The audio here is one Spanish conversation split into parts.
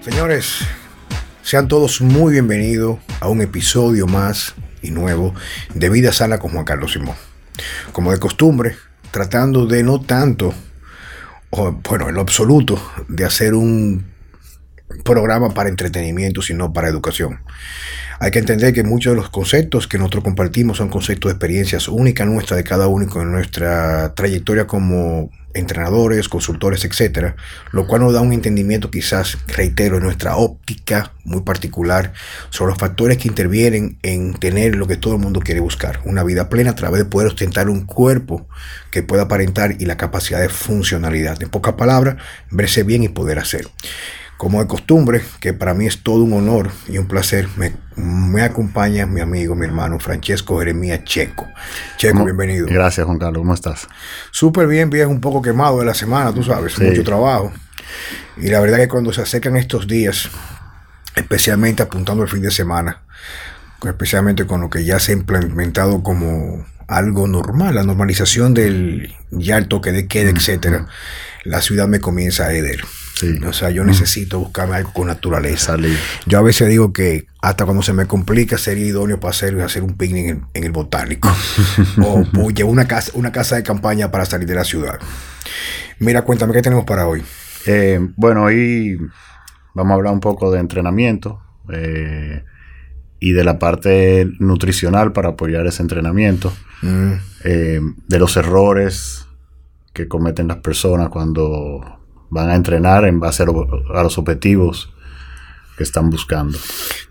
Señores, sean todos muy bienvenidos a un episodio más y nuevo de Vida Sana con Juan Carlos Simón. Como de costumbre, tratando de no tanto, o bueno, en lo absoluto, de hacer un programa para entretenimiento, sino para educación. Hay que entender que muchos de los conceptos que nosotros compartimos son conceptos de experiencias únicas nuestras de cada uno en nuestra trayectoria como entrenadores, consultores, etcétera, lo cual nos da un entendimiento quizás, reitero, en nuestra óptica muy particular sobre los factores que intervienen en tener lo que todo el mundo quiere buscar, una vida plena a través de poder ostentar un cuerpo que pueda aparentar y la capacidad de funcionalidad. En pocas palabras, verse bien y poder hacer. Como de costumbre, que para mí es todo un honor y un placer, me, acompaña mi amigo, mi hermano Francesco Jeremías Checo. Checo, bienvenido. Gracias, Juan Carlos. ¿Cómo estás? Súper bien, bien, un poco quemado de la semana, tú sabes, mucho trabajo. Y la verdad que cuando se acercan estos días, especialmente apuntando el fin de semana, especialmente con lo que ya se ha implementado como algo normal, la normalización del ya el toque de queda, etcétera, la ciudad me comienza a heder. O sea, yo necesito buscarme algo con naturaleza. Yo a veces digo que hasta cuando se me complica sería idóneo para hacer, hacer un picnic en, el botánico. o, llevar una casa, una casa de campaña para salir de la ciudad. Mira, cuéntame qué tenemos para hoy. Eh, bueno, hoy vamos a hablar un poco de entrenamiento eh, y de la parte nutricional para apoyar ese entrenamiento. Mm. Eh, de los errores que cometen las personas cuando van a entrenar en base a, los objetivos que están buscando.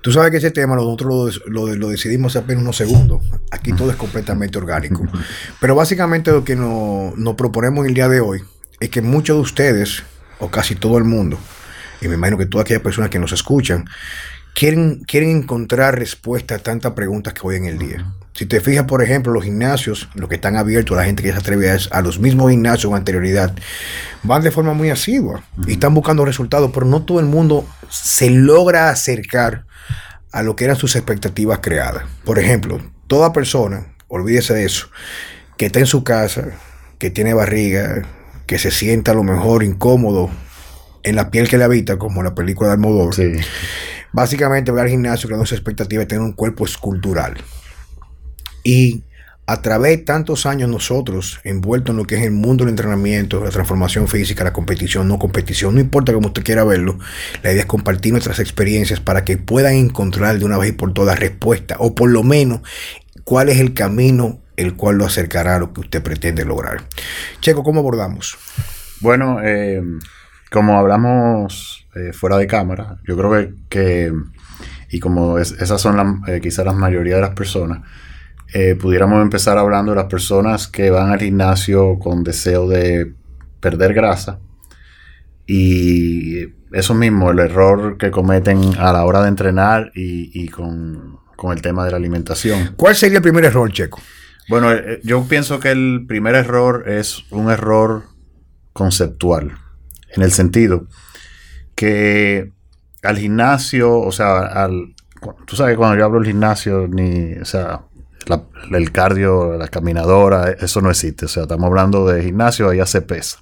Tú sabes que ese tema nosotros lo, lo, decidimos apenas unos segundos. Aquí todo es completamente orgánico. Pero básicamente lo que nos, nos proponemos el día de hoy es que muchos de ustedes, o casi todo el mundo, y me imagino que todas aquellas personas que nos escuchan, quieren, quieren encontrar respuesta a tantas preguntas que hoy en el día. Si te fijas, por ejemplo, los gimnasios, los que están abiertos, la gente que se atreve a, los mismos gimnasios con anterioridad, van de forma muy asidua y están buscando resultados, pero no todo el mundo se logra acercar a lo que eran sus expectativas creadas. Por ejemplo, toda persona, olvídese de eso, que está en su casa, que tiene barriga, que se sienta a lo mejor incómodo en la piel que le habita, como la película de Almodóvar, básicamente va al gimnasio creando su expectativa de tener un cuerpo escultural. Y a través de tantos años nosotros, envueltos en lo que es el mundo del entrenamiento, la transformación física, la competición, no competición, no importa cómo usted quiera verlo, la idea es compartir nuestras experiencias para que puedan encontrar de una vez y por todas respuesta, o por lo menos cuál es el camino el cual lo acercará a lo que usted pretende lograr. Checo, ¿cómo abordamos? Bueno, eh, como hablamos eh, fuera de cámara, yo creo que, y como esas son eh, quizás la mayoría de las personas, eh, pudiéramos empezar hablando de las personas que van al gimnasio con deseo de perder grasa. Y eso mismo, el error que cometen a la hora de entrenar y, con, el tema de la alimentación. ¿Cuál sería el primer error, Checo? Bueno, eh, eh, yo pienso que el primer error es un error conceptual, en el sentido que al gimnasio, o sea, al, tú sabes cuando yo hablo del gimnasio, ni, o sea, el cardio, la caminadora, eso no existe. O sea, estamos hablando de gimnasio, allá se pesa.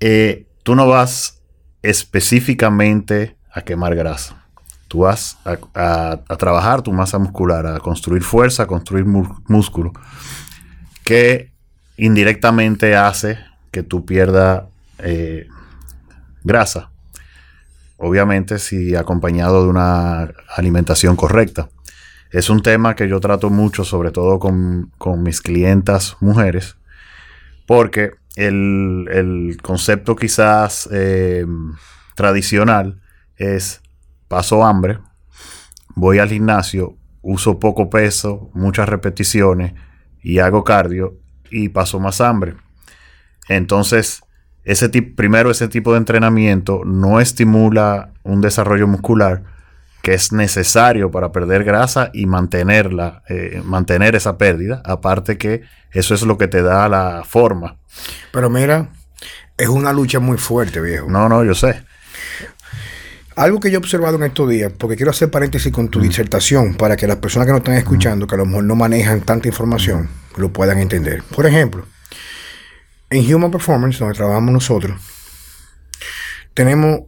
Eh, tú no vas específicamente a quemar grasa. Tú vas a, trabajar tu masa muscular, a construir fuerza, a construir músculo, que indirectamente hace que tú pierdas eh, grasa. Obviamente si acompañado de una alimentación correcta. Es un tema que yo trato mucho, sobre todo con, mis clientas mujeres, porque el, concepto quizás eh, tradicional es paso hambre, voy al gimnasio, uso poco peso, muchas repeticiones y hago cardio y paso más hambre. Entonces, ese primero ese tipo de entrenamiento no estimula un desarrollo muscular, que es necesario para perder grasa y mantenerla, eh, mantener esa pérdida. Aparte que eso es lo que te da la forma. Pero mira, es una lucha muy fuerte, viejo. No, no, yo sé. Algo que yo he observado en estos días, porque quiero hacer paréntesis con tu disertación, para que las personas que nos están escuchando, que a lo mejor no manejan tanta información, lo puedan entender. Por ejemplo, en Human Performance, donde trabajamos nosotros, tenemos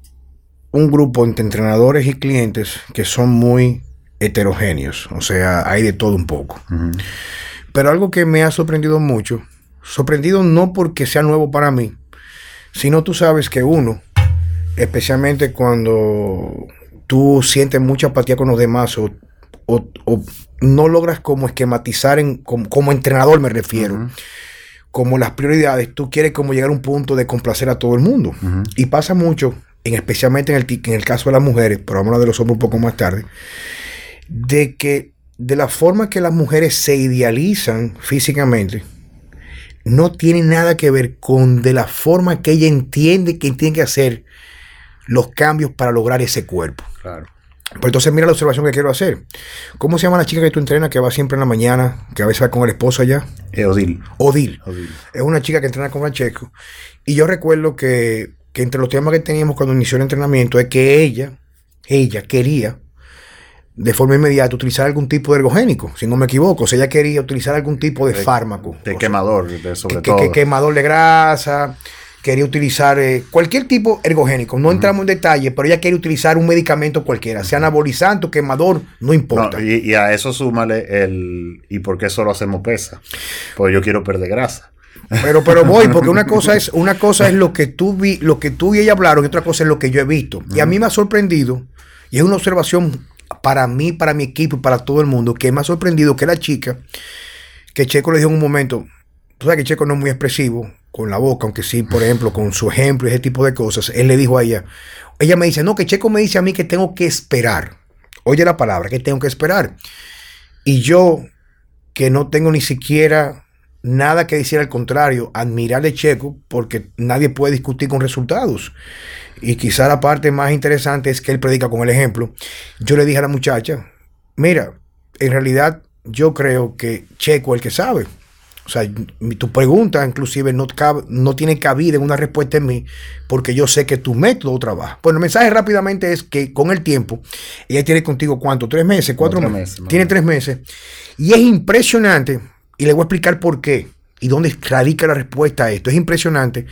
un grupo entre entrenadores y clientes que son muy heterogéneos, o sea, hay de todo un poco. Pero algo que me ha sorprendido mucho, sorprendido no porque sea nuevo para mí, sino tú sabes que uno, especialmente cuando tú sientes mucha apatía con los demás o, no logras como esquematizar en, como, entrenador me refiero, como las prioridades, tú quieres como llegar a un punto de complacer a todo el mundo. Y pasa mucho, en, especialmente en el, en el caso de las mujeres, pero vamos a hablar de los hombres un poco más tarde, de que de la forma que las mujeres se idealizan físicamente, no tiene nada que ver con de la forma que ella entiende que tiene que hacer los cambios para lograr ese cuerpo. Claro. Pues entonces mira la observación que quiero hacer. ¿Cómo se llama la chica que tú entrenas que va siempre en la mañana, que a veces va con el esposo allá? Eh, Odil. Odil. Es una chica que entrena con Francesco. Y yo recuerdo que, que entre los temas que teníamos cuando inició el entrenamiento es que ella, ella quería de forma inmediata utilizar algún tipo de ergogénico, si no me equivoco. O sea, ella quería utilizar algún tipo de, fármaco. De quemador, sobre todo. Que, quemador de grasa, quería utilizar eh, cualquier tipo ergogénico. No entramos en detalle, pero ella quería utilizar un medicamento cualquiera, sea anabolizante o quemador, no importa. y, a eso súmale el ¿y por qué solo hacemos pesa? Pues yo quiero perder grasa. Pero, pero voy, porque una cosa es, una cosa es lo que tú vi, lo que tú y ella hablaron, y otra cosa es lo que yo he visto. Y a mí me ha sorprendido, y es una observación para mí, para mi equipo y para todo el mundo, que me ha sorprendido que la chica, que Checo le dijo en un momento, tú sabes que Checo no es muy expresivo con la boca, aunque sí, por ejemplo, con su ejemplo y ese tipo de cosas, él le dijo a ella, ella me dice, no, que Checo me dice a mí que tengo que esperar. Oye la palabra, que tengo que esperar. Y yo, que no tengo ni siquiera nada que decir al contrario, admirarle Checo, porque nadie puede discutir con resultados. Y quizá la parte más interesante es que él predica con el ejemplo. Yo le dije a la muchacha, mira, en realidad yo creo que Checo es el que sabe. O sea, tu pregunta inclusive no, no tiene cabida en una respuesta en mí porque yo sé que tu método trabaja. Pues el mensaje rápidamente es que con el tiempo, ella tiene contigo cuánto, tres meses, cuatro meses, tiene tres meses. Y es impresionante, y le voy a explicar por qué y dónde radica la respuesta a esto. Es impresionante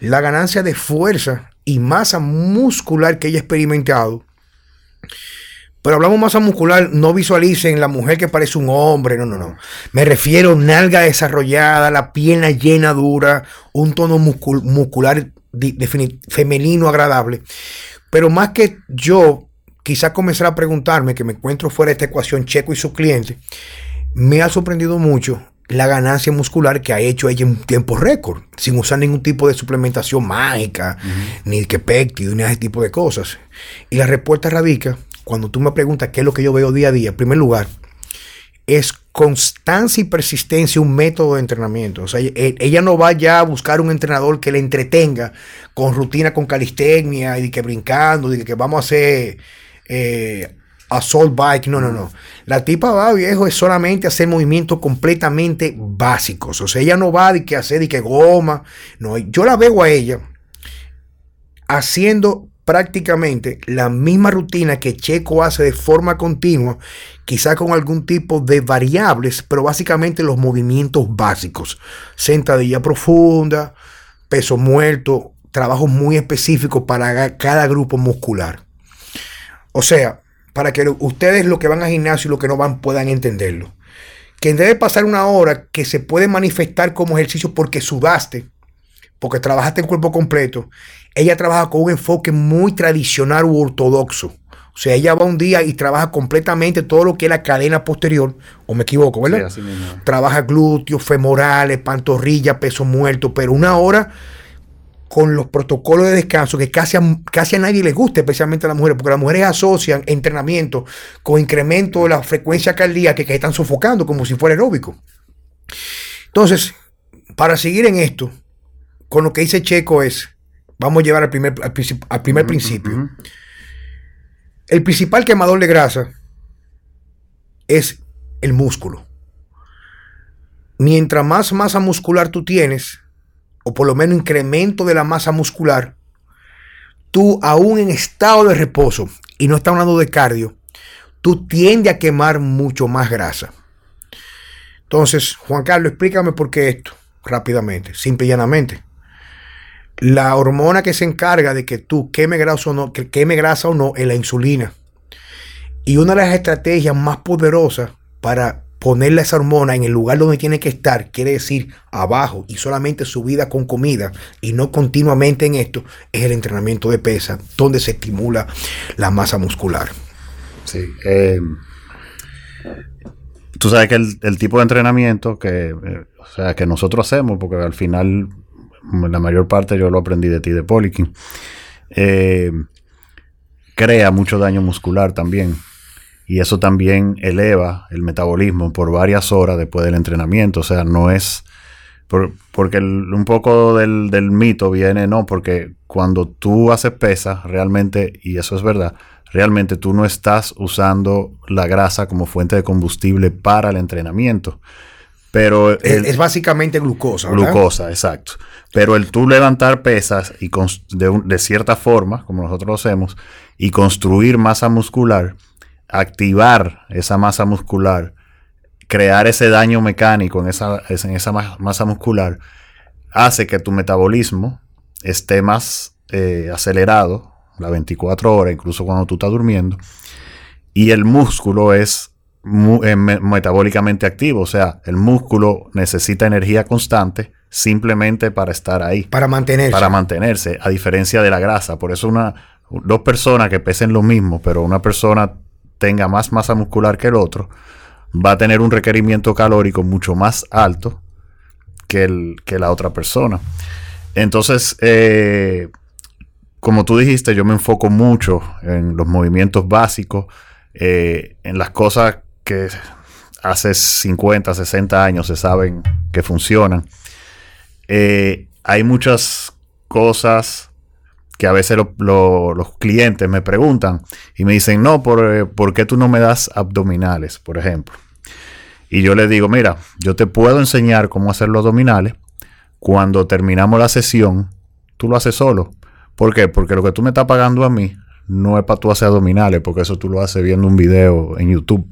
la ganancia de fuerza y masa muscular que ella ha experimentado. Pero hablamos masa muscular, no visualicen la mujer que parece un hombre, no, no, no. Me refiero nalga desarrollada, la pierna llena dura, un tono muscular femenino agradable. Pero más que yo, quizás comenzar a preguntarme, que me encuentro fuera de esta ecuación Checo y su cliente, me ha sorprendido mucho la ganancia muscular que ha hecho ella en tiempo récord, sin usar ningún tipo de suplementación mágica, ni que péptido, ni ese tipo de cosas. Y la respuesta radica, cuando tú me preguntas qué es lo que yo veo día a día, en primer lugar, es constancia y persistencia un método de entrenamiento. O sea, e, ella no va ya a buscar un entrenador que le entretenga con rutina, con calistenia, y que brincando, y que vamos a hacer... Eh, assault bike, no, no, no. La tipa va, viejo, es solamente hacer movimientos completamente básicos. O sea, ella no va de que hacer de que goma. No, yo la veo a ella haciendo prácticamente la misma rutina que Checo hace de forma continua, quizá con algún tipo de variables, pero básicamente los movimientos básicos. Sentadilla profunda, peso muerto, trabajos muy específicos para cada grupo muscular. O sea, para que ustedes los que van al gimnasio y los que no van puedan entenderlo. Que debe pasar una hora que se puede manifestar como ejercicio porque sudaste, porque trabajaste en cuerpo completo. Ella trabaja con un enfoque muy tradicional u ortodoxo. O sea, ella va un día y trabaja completamente todo lo que es la cadena posterior, o me equivoco, ¿verdad? trabaja glúteos, femorales, pantorrilla, peso muerto, pero una hora con los protocolos de descanso que casi a, casi a nadie les gusta, especialmente a las mujeres, porque las mujeres asocian entrenamiento con incremento de la frecuencia cardíaca que están sofocando como si fuera aeróbico. Entonces, para seguir en esto, con lo que dice Checo es, vamos a llevar al primer, al, primer principio. El principal quemador de grasa es el músculo. Mientras más masa muscular tú tienes, o por lo menos incremento de la masa muscular, tú aún en estado de reposo, y no está hablando de cardio, tú tiendes a quemar mucho más grasa. Entonces, Juan Carlos, explícame por qué esto, rápidamente, simple y llanamente. La hormona que se encarga de que tú queme grasa o no, que queme grasa o no es la insulina. Y una de las estrategias más poderosas para ponerle esa hormona en el lugar donde tiene que estar, quiere decir abajo y solamente subida con comida y no continuamente en esto, es el entrenamiento de pesa, donde se estimula la masa muscular. Sí. Eh, tú sabes que el, tipo de entrenamiento que, eh, o sea, que nosotros hacemos, porque al final la mayor parte yo lo aprendí de ti, de Polikin, eh, crea mucho daño muscular también. Y eso también eleva el metabolismo por varias horas después del entrenamiento. O sea, no es... porque un poco del, del, mito viene, ¿no? Porque cuando tú haces pesa, realmente, y eso es verdad, realmente tú no estás usando la grasa como fuente de combustible para el entrenamiento. Pero es, básicamente glucosa. Glucosa, exacto. Pero el tú levantar pesas y de, de, cierta forma, como nosotros lo hacemos, y construir masa muscular, activar esa masa muscular, crear ese daño mecánico en esa, en esa masa muscular, hace que tu metabolismo esté más eh, acelerado, las 24 horas, incluso cuando tú estás durmiendo, y el músculo es eh, metabólicamente activo, o sea, el músculo necesita energía constante simplemente para estar ahí. Para mantenerse. Para mantenerse, a diferencia de la grasa. Por eso una, dos personas que pesen lo mismo, pero una persona tenga más masa muscular que el otro, va a tener un requerimiento calórico mucho más alto que, el, que la otra persona. Entonces, eh, como tú dijiste, yo me enfoco mucho en los movimientos básicos, eh, en las cosas que hace 50, 60 años se saben que funcionan. Eh, hay muchas cosas que a veces los clientes me preguntan y me dicen, no, ¿por, ¿por qué tú no me das abdominales, por ejemplo? Y yo les digo, mira, yo te puedo enseñar cómo hacer los abdominales. Cuando terminamos la sesión, tú lo haces solo. ¿Por qué? Porque lo que tú me estás pagando a mí no es para tú hacer abdominales, porque eso tú lo haces viendo un video en YouTube.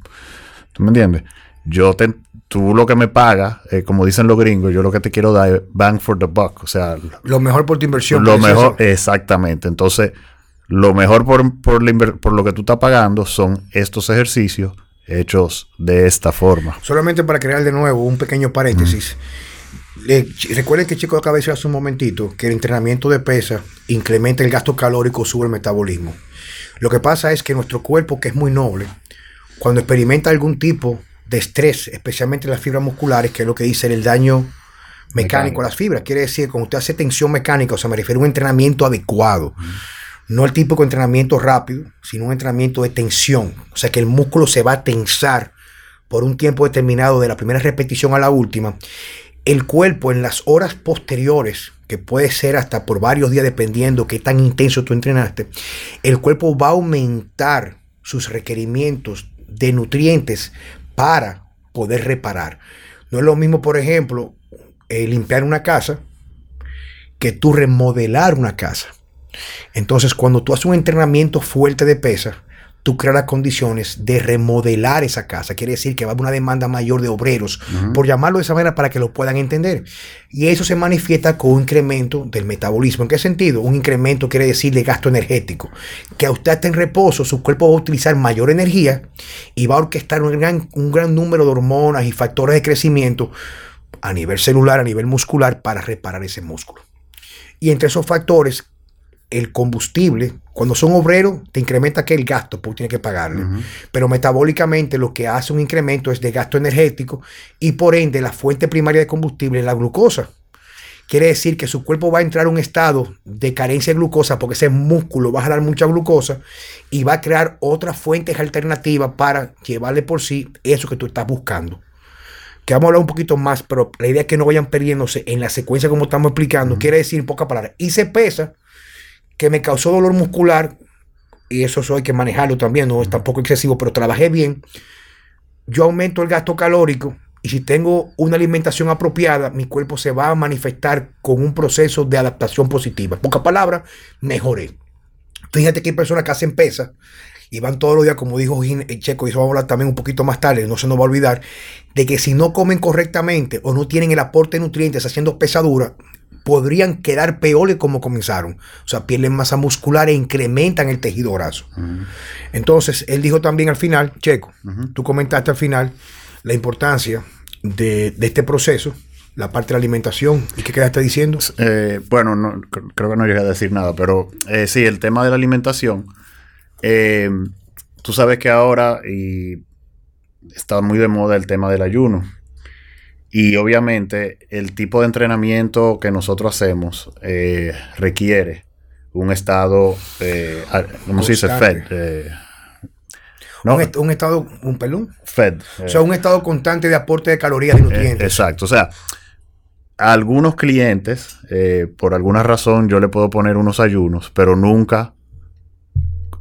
¿Tú me entiendes? Yo te, tú lo que me pagas, eh, como dicen los gringos, yo lo que te quiero dar es bang for the buck. O sea, lo mejor por tu inversión. Lo mejor, exactamente. Entonces, lo mejor por, por, por lo que tú estás pagando son estos ejercicios hechos de esta forma. Solamente para crear de nuevo un pequeño paréntesis recuerden que chico acaba de decir hace un momentito que el entrenamiento de pesa incrementa el gasto calórico, sube el metabolismo. Lo que pasa es que nuestro cuerpo, que es muy noble, cuando experimenta algún tipo de estrés, especialmente las fibras musculares, que es lo que dice el daño mecánico, a las fibras, quiere decir, cuando usted hace tensión mecánica, o sea, me refiero a un entrenamiento adecuado. No el típico entrenamiento rápido, sino un entrenamiento de tensión. O sea, que el músculo se va a tensar por un tiempo determinado de la primera repetición a la última el cuerpo en las horas posteriores, que puede ser hasta por varios días dependiendo qué tan intenso tú entrenaste, el cuerpo va a aumentar sus requerimientos de nutrientes para poder reparar. No es lo mismo, por ejemplo, eh, limpiar una casa que tú remodelar una casa. Entonces, cuando tú haces un entrenamiento fuerte de pesa, tú creas las condiciones de remodelar esa casa. Quiere decir que va a haber una demanda mayor de obreros, por llamarlo de esa manera para que lo puedan entender. Y eso se manifiesta con un incremento del metabolismo. ¿En qué sentido? Un incremento quiere decir de gasto energético. Que a usted esté en reposo, su cuerpo va a utilizar mayor energía y va a orquestar un gran, un gran número de hormonas y factores de crecimiento a nivel celular, a nivel muscular, para reparar ese músculo. Y entre esos factores el combustible, cuando son obreros, te incrementa que el gasto, porque tienes que pagarle. Pero metabólicamente lo que hace un incremento es de gasto energético y por ende la fuente primaria de combustible es la glucosa. Quiere decir que su cuerpo va a entrar a un estado de carencia de glucosa porque ese músculo va a jalar mucha glucosa y va a crear otras fuentes alternativas para llevarle por sí eso que tú estás buscando. Que vamos a hablar un poquito más, pero la idea es que no vayan perdiéndose en la secuencia como estamos explicando. Quiere decir en pocas palabras. Y se pesa que me causó dolor muscular, y eso hay que manejarlo también, no es tampoco excesivo, pero trabajé bien, yo aumento el gasto calórico y si tengo una alimentación apropiada, mi cuerpo se va a manifestar con un proceso de adaptación positiva. En pocas palabras, mejoré. Fíjate que hay personas que hacen pesa y van todos los días, como dijo Checo, y eso vamos a hablar también un poquito más tarde, no se nos va a olvidar, de que si no comen correctamente o no tienen el aporte de nutrientes haciendo pesadura, podrían quedar peores como comenzaron. O sea, pierden masa muscular e incrementan el tejido graso. Entonces, él dijo también al final, Checo, tú comentaste al final la importancia de, este proceso, la parte de la alimentación. ¿Y qué quedaste diciendo? Eh, bueno, no, creo que no llegué a decir nada, pero eh, sí, el tema de la alimentación. Eh, tú sabes que ahora y está muy de moda el tema del ayuno. Y obviamente el tipo de entrenamiento que nosotros hacemos eh, requiere un estado, eh, ¿cómo se dice? Fed. Eh, un, estado, un pelón. Fed. o sea, un estado constante de aporte de calorías y nutrientes. exacto. O sea, a algunos clientes, por alguna razón, yo le puedo poner unos ayunos, pero nunca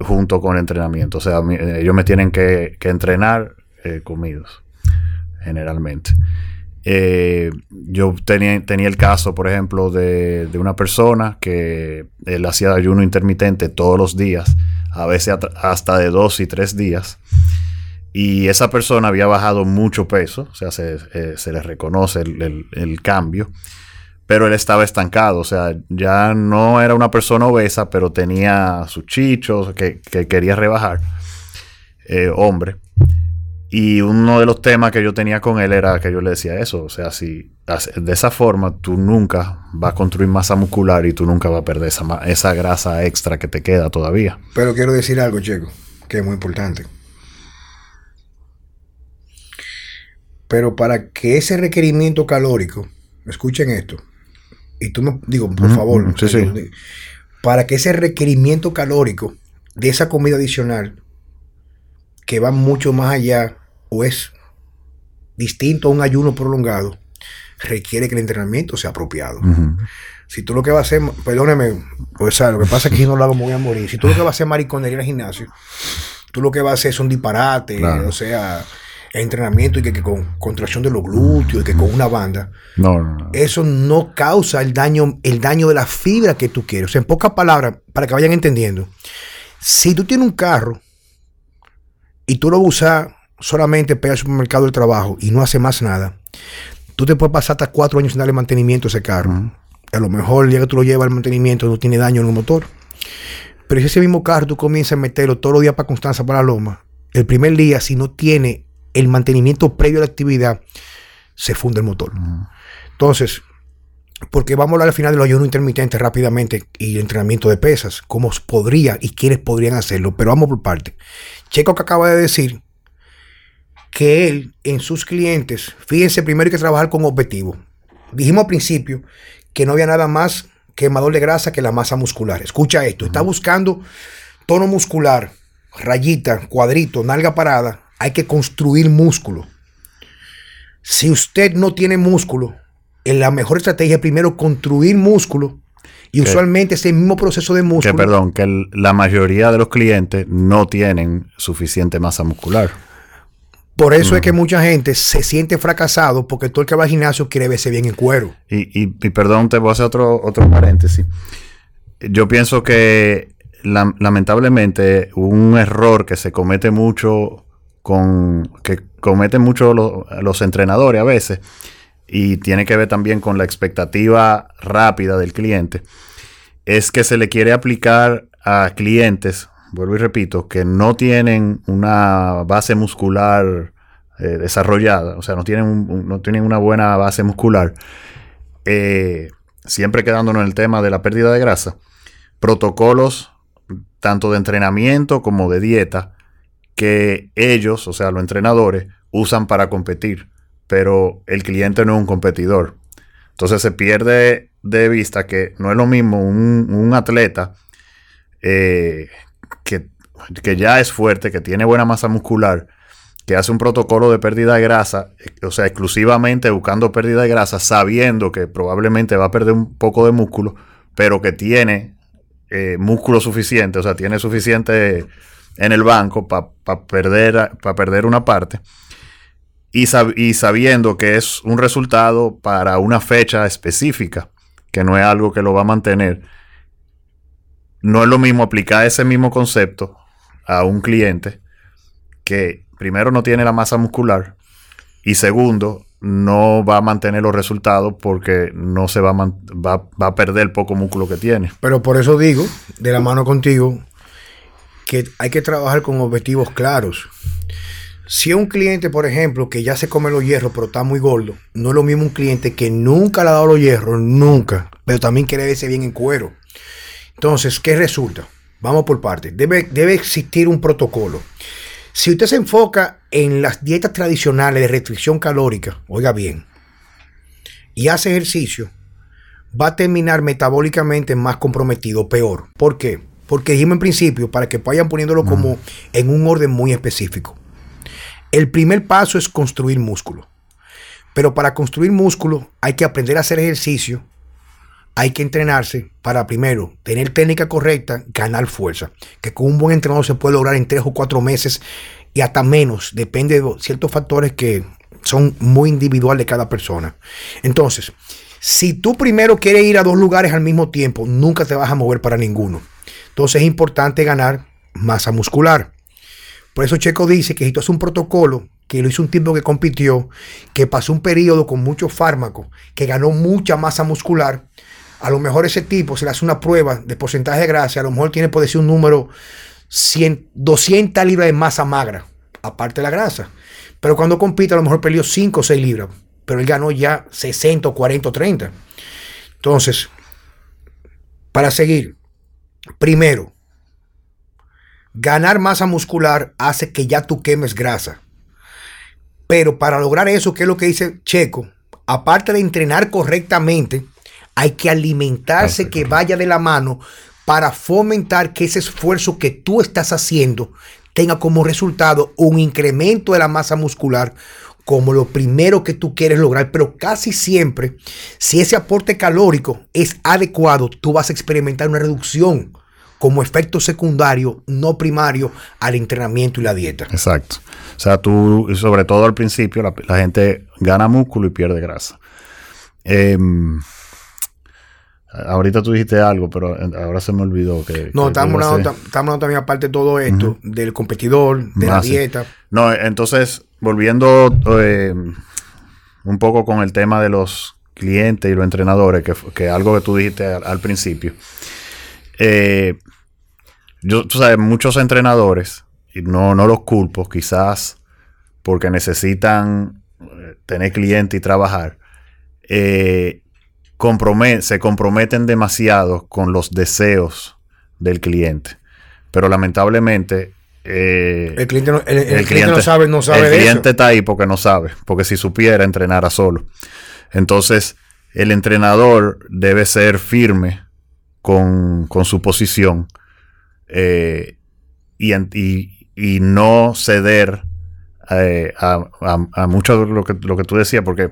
junto con entrenamiento. O sea, ellos me tienen que, que entrenar comidos, generalmente. Eh, yo tenía, tenía, el caso, por ejemplo, de, una persona que él hacía ayuno intermitente todos los días, a veces hasta de dos y tres días. Y esa persona había bajado mucho peso, o sea, se, eh, le reconoce el, cambio, pero él estaba estancado, o sea, ya no era una persona obesa, pero tenía sus chichos que, quería rebajar, eh, hombre. Y uno de los temas que yo tenía con él era que yo le decía eso. O sea, si de esa forma tú nunca vas a construir masa muscular y tú nunca vas a perder esa, esa grasa extra que te queda todavía. Pero quiero decir algo, Checo, que es muy importante. Pero para que ese requerimiento calórico, escuchen esto, y tú me digo, por favor, sí, sí. para que ese requerimiento calórico de esa comida adicional, que va mucho más allá o es distinto a un ayuno prolongado, requiere que el entrenamiento sea apropiado. Si tú lo que vas a hacer, perdóneme, pues, lo que pasa es que si no lo hago me voy a morir. Si tú lo que vas a hacer mariconería en el gimnasio, tú lo que vas a hacer son disparates, o sea, entrenamiento y que, con contracción de los glúteos y que con una banda. No, no, Eso no causa el daño, el daño de la fibra que tú quieres. O sea, en pocas palabras, para que vayan entendiendo, si tú tienes un carro y tú lo usas solamente pega al supermercado del trabajo y no hace más nada, tú te puedes pasar hasta cuatro años sin darle mantenimiento a ese carro. A lo mejor el día que tú lo llevas al mantenimiento no tiene daño en el motor. Pero si ese mismo carro tú comienzas a meterlo todos los días para Constanza, para la Loma, el primer día, si no tiene el mantenimiento previo a la actividad, se funde el motor. Entonces, porque vamos a hablar al final de los ayunos intermitentes rápidamente y el entrenamiento de pesas, cómo podría y quiénes podrían hacerlo, pero vamos por parte. Checo que acaba de decir que él en sus clientes, fíjense primero hay que trabajar con objetivo. Dijimos al principio que no había nada más quemador de grasa que la masa muscular. Escucha esto, está buscando tono muscular, rayita, cuadrito, nalga parada, hay que construir músculo. Si usted no tiene músculo, la mejor estrategia es primero construir músculo y usualmente ese mismo proceso de músculo. Que perdón, que la mayoría de los clientes no tienen suficiente masa muscular. Por eso es que mucha gente se siente fracasado porque todo el que va al gimnasio quiere verse bien en cuero. Y, perdón, te voy a hacer otro, otro paréntesis. Yo pienso que lamentablemente un error que se comete mucho con que cometen mucho los entrenadores a veces y tiene que ver también con la expectativa rápida del cliente es que se le quiere aplicar a clientes vuelvo y repito, que no tienen una base muscular eh, desarrollada, o sea, no tienen, no tienen una buena base muscular, eh, siempre quedándonos en el tema de la pérdida de grasa, protocolos tanto de entrenamiento como de dieta que ellos, o sea, los entrenadores, usan para competir, pero el cliente no es un competidor. Entonces se pierde de vista que no es lo mismo un, atleta eh, que, ya es fuerte, que tiene buena masa muscular, que hace un protocolo de pérdida de grasa, o sea, exclusivamente buscando pérdida de grasa, sabiendo que probablemente va a perder un poco de músculo, pero que tiene eh, músculo suficiente, o sea, tiene suficiente en el banco para perder, perder una parte. Y, y, sabiendo que es un resultado para una fecha específica, que no es algo que lo va a mantener no es lo mismo aplicar ese mismo concepto a un cliente que primero no tiene la masa muscular y segundo no va a mantener los resultados porque no se va a, va, va a perder el poco músculo que tiene. Pero por eso digo, de la mano contigo, que hay que trabajar con objetivos claros. Si un cliente, por ejemplo, que ya se come los hierros, pero está muy gordo, no es lo mismo un cliente que nunca le ha dado los hierros, nunca, pero también quiere verse bien en cuero. Entonces, ¿qué resulta? Vamos por partes. Debe, debe existir un protocolo. Si usted se enfoca en las dietas tradicionales de restricción calórica, oiga bien, y hace ejercicio, va a terminar metabólicamente más comprometido, peor. ¿Por qué? Porque dijimos en principio, para que vayan poniéndolo como en un orden muy específico. El primer paso es construir músculo. Pero para construir músculo hay que aprender a hacer ejercicio, hay que entrenarse para primero tener técnica correcta, ganar fuerza. Que con un buen entrenador se puede lograr en tres o cuatro meses y hasta menos. Depende de ciertos factores que son muy individuales de cada persona. Entonces, si tú primero quieres ir a dos lugares al mismo tiempo, nunca te vas a mover para ninguno. Entonces es importante ganar masa muscular. Por eso Checo dice que si tú haces un protocolo, que lo hizo un tipo que compitió, que pasó un periodo con muchos fármacos, que ganó mucha masa muscular, a lo mejor ese tipo se le hace una prueba de porcentaje de grasa, a lo mejor tiene, puede ser un número 100, 200 libras de masa magra, aparte de la grasa. Pero cuando compite, a lo mejor perdió 5 o 6 libras, pero él ganó ya 60, 40 o 30. Entonces, para seguir, primero, ganar masa muscular hace que ya tú quemes grasa. Pero para lograr eso, ¿qué es lo que dice Checo? Aparte de entrenar correctamente, hay que alimentarse que vaya de la mano para fomentar que ese esfuerzo que tú estás haciendo tenga como resultado un incremento de la masa muscular como lo primero que tú quieres lograr, pero casi siempre, si ese aporte calórico es adecuado, tú vas a experimentar una reducción como efecto secundario, no primario, al entrenamiento y la dieta. Exacto. O sea, tú, sobre todo al principio, la, gente gana músculo y pierde grasa. Eh, Ahorita tú dijiste algo, pero ahora se me olvidó que... No, estamos, hablando, también aparte de todo esto, del competidor, de la ah, dieta. No, entonces, volviendo eh, un poco con el tema de los clientes y los entrenadores, que, algo que tú dijiste al, principio. Eh, yo, tú sabes, muchos entrenadores, y no, no los culpo, quizás porque necesitan eh, tener clientes y trabajar, eh, se comprometen demasiado con los deseos del cliente. Pero lamentablemente... Eh, el cliente, no, el, cliente, no sabe, no sabe El cliente está ahí porque no sabe, porque si supiera entrenara solo. Entonces, el entrenador debe ser firme con, su posición eh, y, y, no ceder eh, a, a, mucho de lo que, lo que tú decías, porque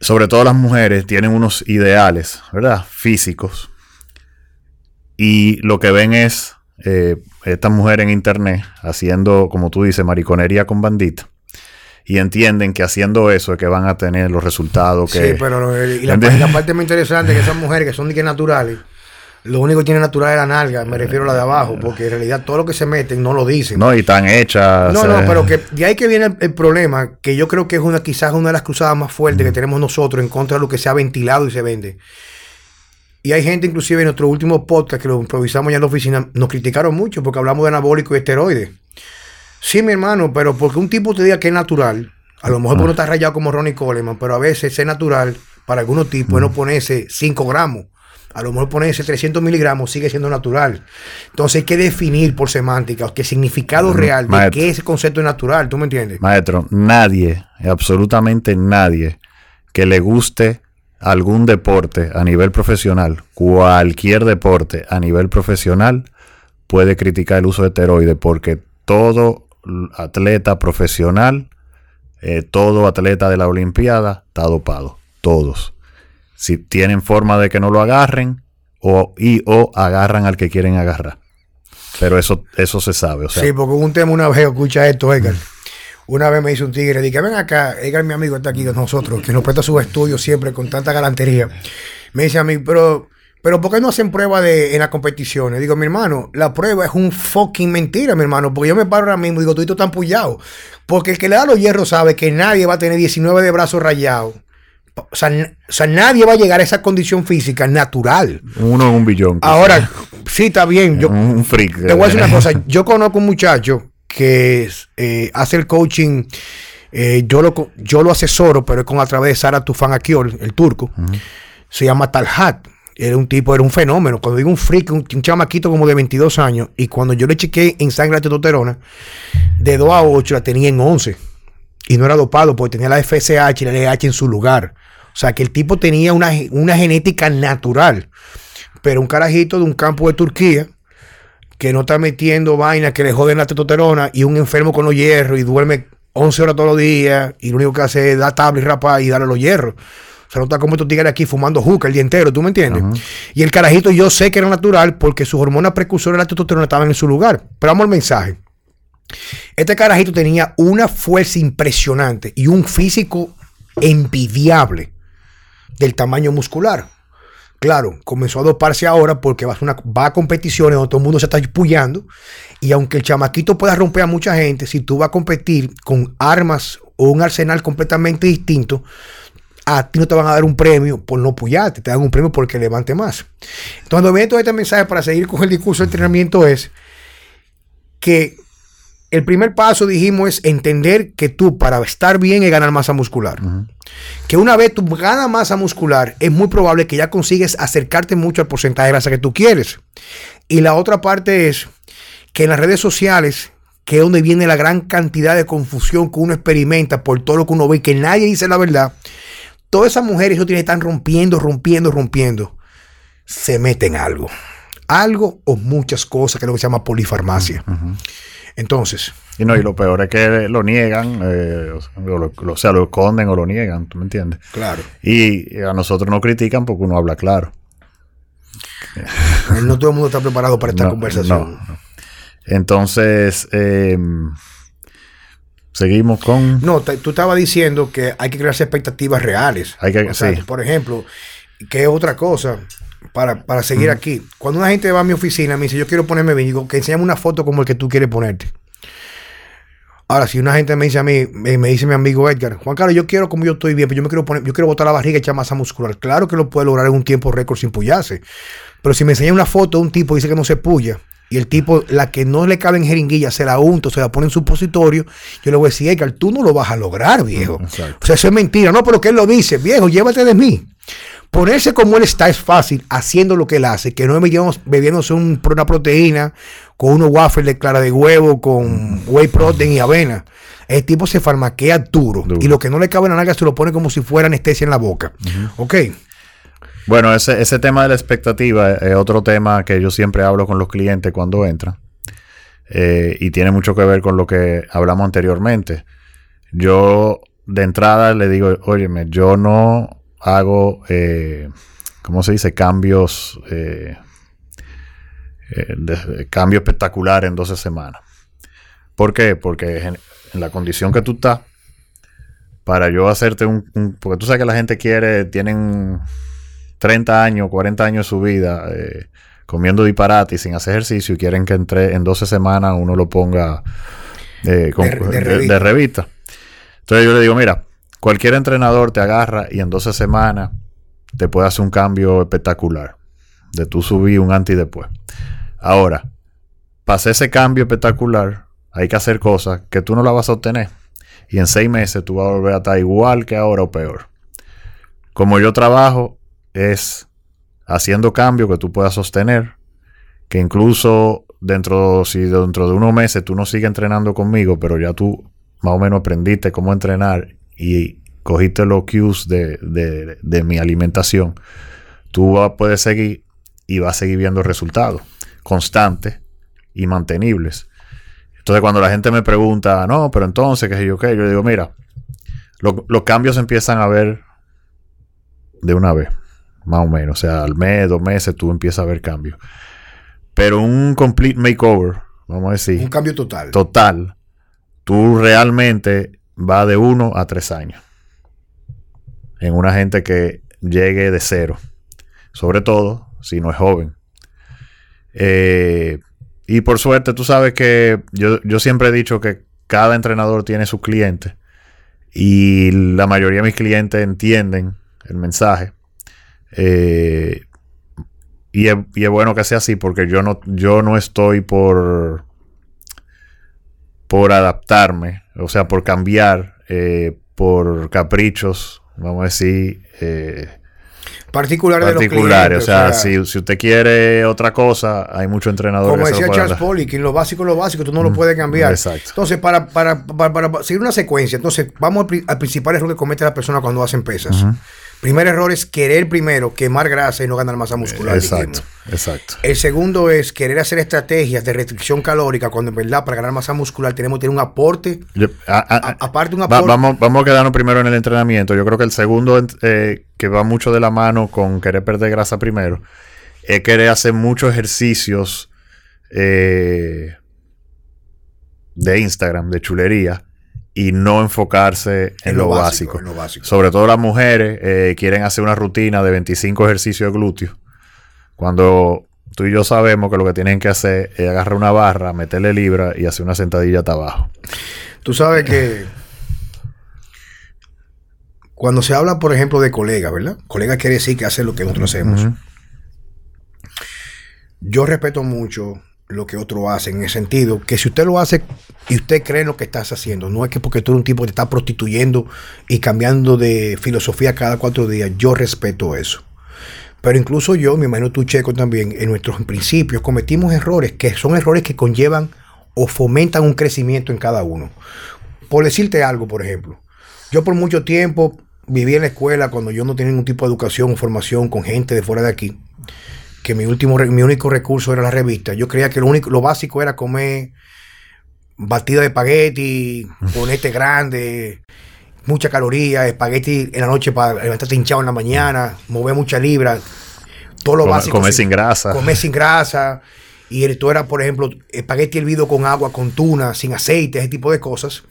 sobre todo las mujeres, tienen unos ideales, ¿verdad? Físicos. Y lo que ven es eh, esta mujer en internet haciendo, como tú dices, mariconería con bandita. Y entienden que haciendo eso es que van a tener los resultados que... Sí, pero y la, parte muy interesante es que esas mujeres que son naturales lo único que tiene natural es la nalga, me refiero a la de abajo, porque en realidad todo lo que se meten no lo dicen. No, y están hechas. No, no, pero que de ahí que viene el, problema, que yo creo que es una quizás una de las cruzadas más fuertes que tenemos nosotros en contra de lo que se ha ventilado y se vende. Y hay gente, inclusive en nuestro último podcast que lo improvisamos ya en la oficina, nos criticaron mucho porque hablamos de anabólico y esteroides. Sí, mi hermano, pero porque un tipo te diga que es natural, a lo mejor uno está rayado como Ronnie Coleman, pero a veces es natural para algunos tipos, no ponerse 5 gramos a lo mejor ponerse 300 miligramos sigue siendo natural. Entonces hay que definir por semántica qué significado mm, real de qué es ese concepto natural. ¿Tú me entiendes? Maestro, nadie, absolutamente nadie que le guste algún deporte a nivel profesional, cualquier deporte a nivel profesional, puede criticar el uso de esteroides porque todo atleta profesional, eh, todo atleta de la Olimpiada está dopado. Todos si tienen forma de que no lo agarren o, y o agarran al que quieren agarrar. Pero eso, eso se sabe. sí, porque un tema una vez, escucha esto, Edgar. Una vez me hizo un tigre, dije, ven acá, Edgar, mi amigo, está aquí con nosotros, que nos presta sus estudios siempre con tanta galantería. Me dice a mí, pero, pero ¿por qué no hacen prueba de, en las competiciones? Digo, mi hermano, la prueba es un fucking mentira, mi hermano, porque yo me paro ahora mismo y digo, tú estás pullado. Porque el que le da los hierros sabe que nadie va a tener 19 de brazos rayados. O sea, nadie va a llegar a esa condición física natural. Uno en un billón. Ahora, sí, está bien. Yo, un freak. Te voy a decir una cosa. Yo conozco un muchacho que eh, hace el coaching. Eh, yo, lo, yo lo asesoro, pero es con a través de Sara Tufan Akiol, el turco. Se llama Talhat. Era un tipo, era un fenómeno. Cuando digo un freak, un, chamaquito como de 22 años. Y cuando yo le chequé en sangre la testosterona, de 2 a 8 la tenía en 11. Y no era dopado porque tenía la FSH y la LH en su lugar. O sea que el tipo tenía una, una genética natural. Pero un carajito de un campo de Turquía que no está metiendo vainas que le joden la testosterona y un enfermo con los hierros y duerme 11 horas todos los días y lo único que hace es dar tabla y rapar y darle los hierros. O sea, no está como estos tigres aquí fumando juca el día entero, ¿tú me entiendes? Y el carajito yo sé que era natural porque sus hormonas precursoras de la testosterona estaban en su lugar. Pero vamos al mensaje. Este carajito tenía una fuerza impresionante y un físico envidiable del tamaño muscular. Claro, comenzó a doparse ahora porque va a, competiciones donde todo el mundo se está puyando. Y aunque el chamaquito pueda romper a mucha gente, si tú vas a competir con armas o un arsenal completamente distinto, a ti no te van a dar un premio por no puyarte, te dan un premio porque levante más. Entonces, meto este mensaje para seguir con el discurso de entrenamiento es que el primer paso, dijimos, es entender que tú para estar bien es ganar masa muscular. Que una vez tú ganas masa muscular, es muy probable que ya consigues acercarte mucho al porcentaje de grasa que tú quieres. Y la otra parte es que en las redes sociales, que es donde viene la gran cantidad de confusión que uno experimenta por todo lo que uno ve y que nadie dice la verdad, todas esas mujeres que están rompiendo, rompiendo, rompiendo, se meten algo. Algo o muchas cosas, que es lo que se llama polifarmacia. Entonces. Y no, y lo peor es que lo niegan, eh, o, sea, lo esconden o lo niegan, ¿tú me entiendes? Claro. Y a nosotros nos critican porque uno habla claro. no todo el mundo está preparado para esta conversación. Entonces, em, seguimos con. No, tú estabas diciendo que hay que crearse expectativas reales. Hay que, sí. Por ejemplo, que es otra cosa para, seguir aquí. Cuando una gente va a mi oficina, me dice, yo quiero ponerme bien, digo, que enseñame una foto como el que tú quieres ponerte. Ahora, si una gente me dice a mí, me, dice mi amigo Edgar, Juan Carlos, yo quiero como yo estoy bien, pero yo me quiero poner, yo quiero botar la barriga y echar masa muscular. Claro que lo puede lograr en un tiempo récord sin pullarse. Pero si me enseña una foto de un tipo y dice que no se puya, y el tipo, la que no le cabe en jeringuilla, se la unta, se la pone en supositorio, yo le voy a decir, Edgar, tú no lo vas a lograr, viejo. O sea, eso es mentira. No, pero que él lo dice, viejo, llévate de mí. Ponerse como él está es fácil haciendo lo que él hace, que no es bebiéndose una proteína con unos waffles de clara de huevo, con whey protein y avena. El tipo se farmaquea duro, y lo que no le cabe en la nalga se lo pone como si fuera anestesia en la boca. Ok. Bueno, ese, ese tema de la expectativa es otro tema que yo siempre hablo con los clientes cuando entran. Eh, y tiene mucho que ver con lo que hablamos anteriormente. Yo de entrada le digo, óyeme, yo no hago, eh, ¿cómo se dice? Cambios, eh, eh cambio espectacular en 12 semanas. ¿Por qué? Porque en, la condición que tú estás, para yo hacerte un, Porque tú sabes que la gente quiere, tienen 30 años, 40 años de su vida eh, comiendo disparate y sin hacer ejercicio y quieren que entre en 12 semanas uno lo ponga de, revista. Entonces yo le digo, mira, Cualquier entrenador te agarra y en 12 semanas te puede hacer un cambio espectacular. De tú subir un antes y después. Ahora, para ese cambio espectacular, hay que hacer cosas que tú no la vas a obtener. Y en seis meses tú vas a volver a estar igual que ahora o peor. Como yo trabajo, es haciendo cambios que tú puedas sostener. Que incluso dentro, si dentro de unos meses tú no sigues entrenando conmigo, pero ya tú más o menos aprendiste cómo entrenar y cogiste los cues de, mi alimentación, tú puedes seguir y vas a seguir viendo resultados constantes y mantenibles. Entonces, cuando la gente me pregunta, no, pero entonces, ¿qué sé yo qué? Yo digo, mira, los cambios empiezan a ver de una vez, más o menos. O sea, al mes, dos meses, tú empiezas a ver cambios. Pero un complete makeover, vamos a decir. Un cambio total. Total. Tú realmente va de 1 a 3 años. En una gente que llegue de cero. Sobre todo si no es joven. Eh, y por suerte, tú sabes que yo, yo siempre he dicho que cada entrenador tiene sus clientes y la mayoría de mis clientes entienden el mensaje. Eh, y, es, y, es, bueno que sea así porque yo no, yo no estoy por, por adaptarme, o sea, por cambiar, eh, por caprichos, vamos a decir, eh, particulares, particulares. o sea, si, si, usted quiere otra cosa, hay muchos entrenadores. Como decía Charles Poli, que en lo básico lo básico, tú no lo puedes cambiar. Exacto. Entonces, para, para, para, para, seguir una secuencia, entonces vamos al, al, principal error que comete la persona cuando hacen pesas. Uh -huh. Primer error es querer primero quemar grasa y no ganar masa muscular. Exacto, exacto. El segundo es querer hacer estrategias de restricción calórica cuando en verdad para ganar masa muscular tenemos que tener un aporte. Yo, a, a, a, aparte un aporte. Va, vamos, vamos a quedarnos primero en el entrenamiento. Yo creo que el segundo eh, que va mucho de la mano con querer perder grasa primero es querer hacer muchos ejercicios eh, de Instagram, de chulería y no enfocarse en, en, lo, lo básico, básico. En lo básico. Sobre todo las mujeres eh, quieren hacer una rutina de 25 ejercicios de glúteos. Cuando tú y yo sabemos que lo que tienen que hacer es agarrar una barra, meterle libra y hacer una sentadilla hasta abajo. Tú sabes que cuando se habla, por ejemplo, de colega, ¿verdad? Colega quiere decir que hace lo que nosotros hacemos. Uh -huh. Yo respeto mucho lo que otro hace en el sentido que si usted lo hace y usted cree en lo que estás haciendo, no es que porque tú eres un tipo que te está prostituyendo y cambiando de filosofía cada cuatro días, yo respeto eso. Pero incluso yo, mi hermano tú, Checo, también, en nuestros principios cometimos errores que son errores que conllevan o fomentan un crecimiento en cada uno. Por decirte algo, por ejemplo, yo por mucho tiempo viví en la escuela cuando yo no tenía ningún tipo de educación o formación con gente de fuera de aquí que mi último mi único recurso era la revista. Yo creía que lo único lo básico era comer batida de espagueti, ponete grande, mucha caloría, espagueti en la noche para levantarte hinchado en la mañana, mover mucha libra, todo lo básico. Comer sin grasa. Comer sin grasa. Y esto era, por ejemplo, espagueti hervido con agua, con tuna, sin aceite, ese tipo de cosas.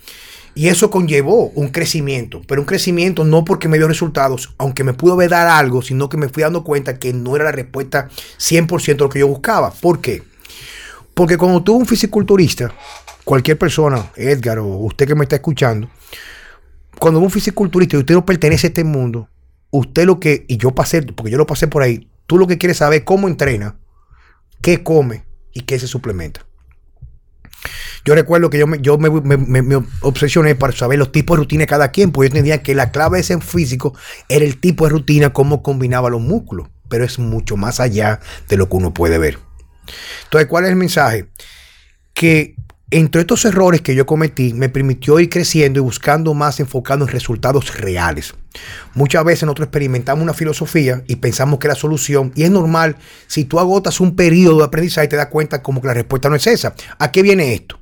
Y eso conllevó un crecimiento, pero un crecimiento no porque me dio resultados, aunque me pudo ver dar algo, sino que me fui dando cuenta que no era la respuesta 100% de lo que yo buscaba. ¿Por qué? Porque cuando tú un fisiculturista, cualquier persona, Edgar o usted que me está escuchando, cuando un fisiculturista y usted no pertenece a este mundo, usted lo que, y yo pasé, porque yo lo pasé por ahí, tú lo que quieres saber es cómo entrena, qué come y qué se suplementa. Yo recuerdo que yo, me, obsesioné para saber los tipos de rutina de cada quien, porque yo entendía que la clave de ese físico era el tipo de rutina, cómo combinaba los músculos, pero es mucho más allá de lo que uno puede ver. Entonces, ¿cuál es el mensaje? Que entre estos errores que yo cometí, me permitió ir creciendo y buscando más enfocando en resultados reales. Muchas veces nosotros experimentamos una filosofía y pensamos que la solución, y es normal, si tú agotas un periodo de aprendizaje, te das cuenta como que la respuesta no es esa. ¿A qué viene esto?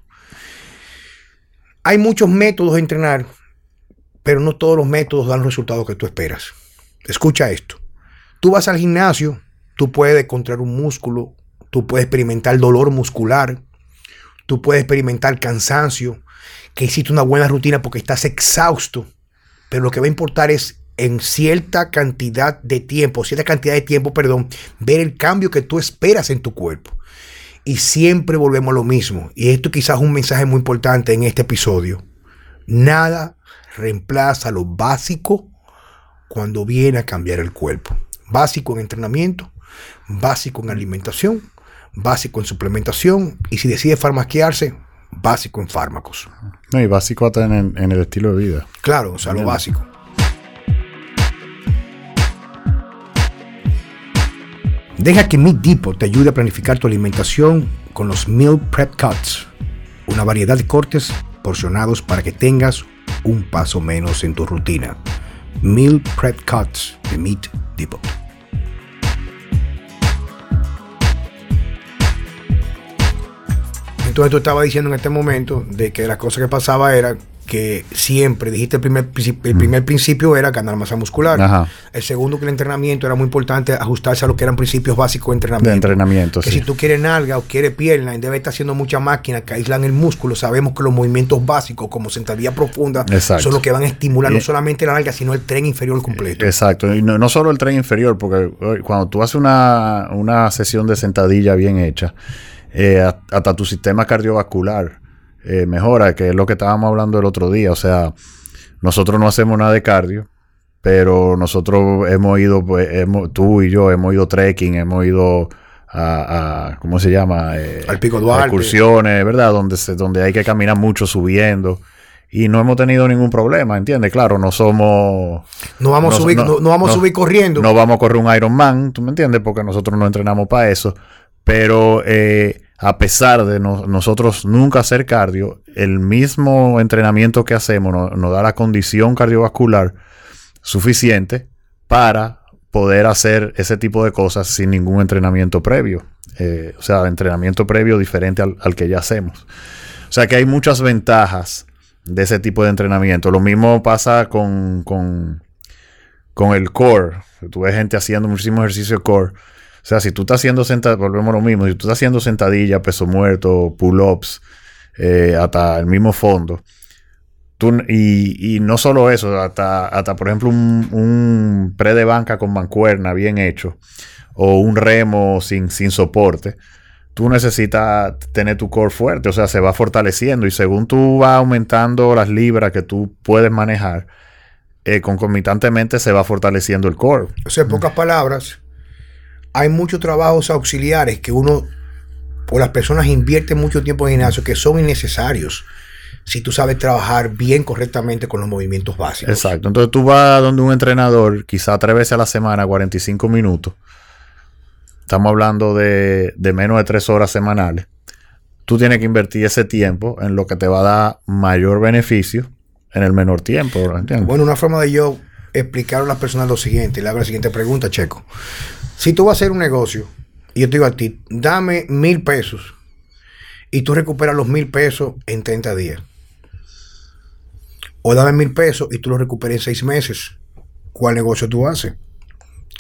Hay muchos métodos de entrenar, pero no todos los métodos dan los resultados que tú esperas. Escucha esto. Tú vas al gimnasio, tú puedes contraer un músculo, tú puedes experimentar dolor muscular, tú puedes experimentar cansancio, que hiciste una buena rutina porque estás exhausto, pero lo que va a importar es en cierta cantidad de tiempo, cierta cantidad de tiempo, perdón, ver el cambio que tú esperas en tu cuerpo. Y siempre volvemos a lo mismo. Y esto quizás es un mensaje muy importante en este episodio. Nada reemplaza lo básico cuando viene a cambiar el cuerpo. Básico en entrenamiento, básico en alimentación, básico en suplementación y si decide farmaquearse, básico en fármacos. No, y básico hasta en, en el estilo de vida. Claro, o sea, Bien. lo básico. Deja que Meat Depot te ayude a planificar tu alimentación con los Meal Prep Cuts, una variedad de cortes porcionados para que tengas un paso menos en tu rutina. Meal Prep Cuts de Meat Depot. Entonces tú estabas diciendo en este momento de que la cosa que pasaba era porque siempre dijiste el primer, el primer principio era ganar masa muscular. El segundo que el entrenamiento era muy importante ajustarse a lo que eran principios básicos de entrenamiento. De entrenamiento, que si tú quieres nalga o quieres pierna, debe estar haciendo mucha máquina que aíslan el músculo. Sabemos que los movimientos básicos como sentadilla profunda son los que van a estimular no solamente la nalga, sino el tren inferior completo. Exacto. Y no, solo el tren inferior, porque cuando tú haces una, una sesión de sentadilla bien hecha, eh, hasta tu sistema cardiovascular eh, mejora, que es lo que estábamos hablando el otro día. O sea, nosotros no hacemos nada de cardio, pero nosotros hemos ido, pues, tú y yo hemos ido trekking, hemos ido a, ¿cómo se llama? Eh, Al Pico Duarte. Excursiones, ¿verdad? Donde, se, donde hay que caminar mucho subiendo. Y no hemos tenido ningún problema, ¿entiendes? Claro, no somos... No vamos, a, subir, no, vamos a subir corriendo. No vamos a correr un Ironman, ¿tú me entiendes? Porque nosotros no entrenamos para eso. Pero eh, a pesar de nosotros nunca hacer cardio, el mismo entrenamiento que hacemos nos, da la condición cardiovascular suficiente para poder hacer ese tipo de cosas sin ningún entrenamiento previo. Eh, o sea, entrenamiento previo diferente al, que ya hacemos. O sea que hay muchas ventajas de ese tipo de entrenamiento. Lo mismo pasa con, con, con el core. Tú ves gente haciendo muchísimo ejercicio core sea, si tú estás haciendo sentadilla, volvemos a lo mismo, si tú estás haciendo sentadilla, peso muerto, pull-ups, eh, hasta el mismo fondo. Tú, y, no solo eso, hasta, hasta por ejemplo un, pre de banca con mancuerna bien hecho o un remo sin, sin soporte, tú necesitas tener tu core fuerte, o sea, se va fortaleciendo y según tú vas aumentando las libras que tú puedes manejar, eh, concomitantemente se va fortaleciendo el core. O sea, en pocas palabras, hay muchos trabajos auxiliares que uno o las personas invierten mucho tiempo en gimnasio que son innecesarios si tú sabes trabajar bien correctamente con los movimientos básicos. Exacto. Entonces tú vas donde un entrenador, quizá tres veces a la semana, 45 minutos. Estamos hablando de, menos de tres horas semanales. Tú tienes que invertir ese tiempo en lo que te va a dar mayor beneficio en el menor tiempo. Bueno, una forma de yo explicar a las personas lo siguiente, le hago la siguiente pregunta, Checo. Si tú vas a hacer un negocio y yo te digo a ti, dame mil pesos y tú recuperas los mil pesos en 30 días. O dame mil pesos y tú los recuperas en seis meses. ¿Cuál negocio tú haces?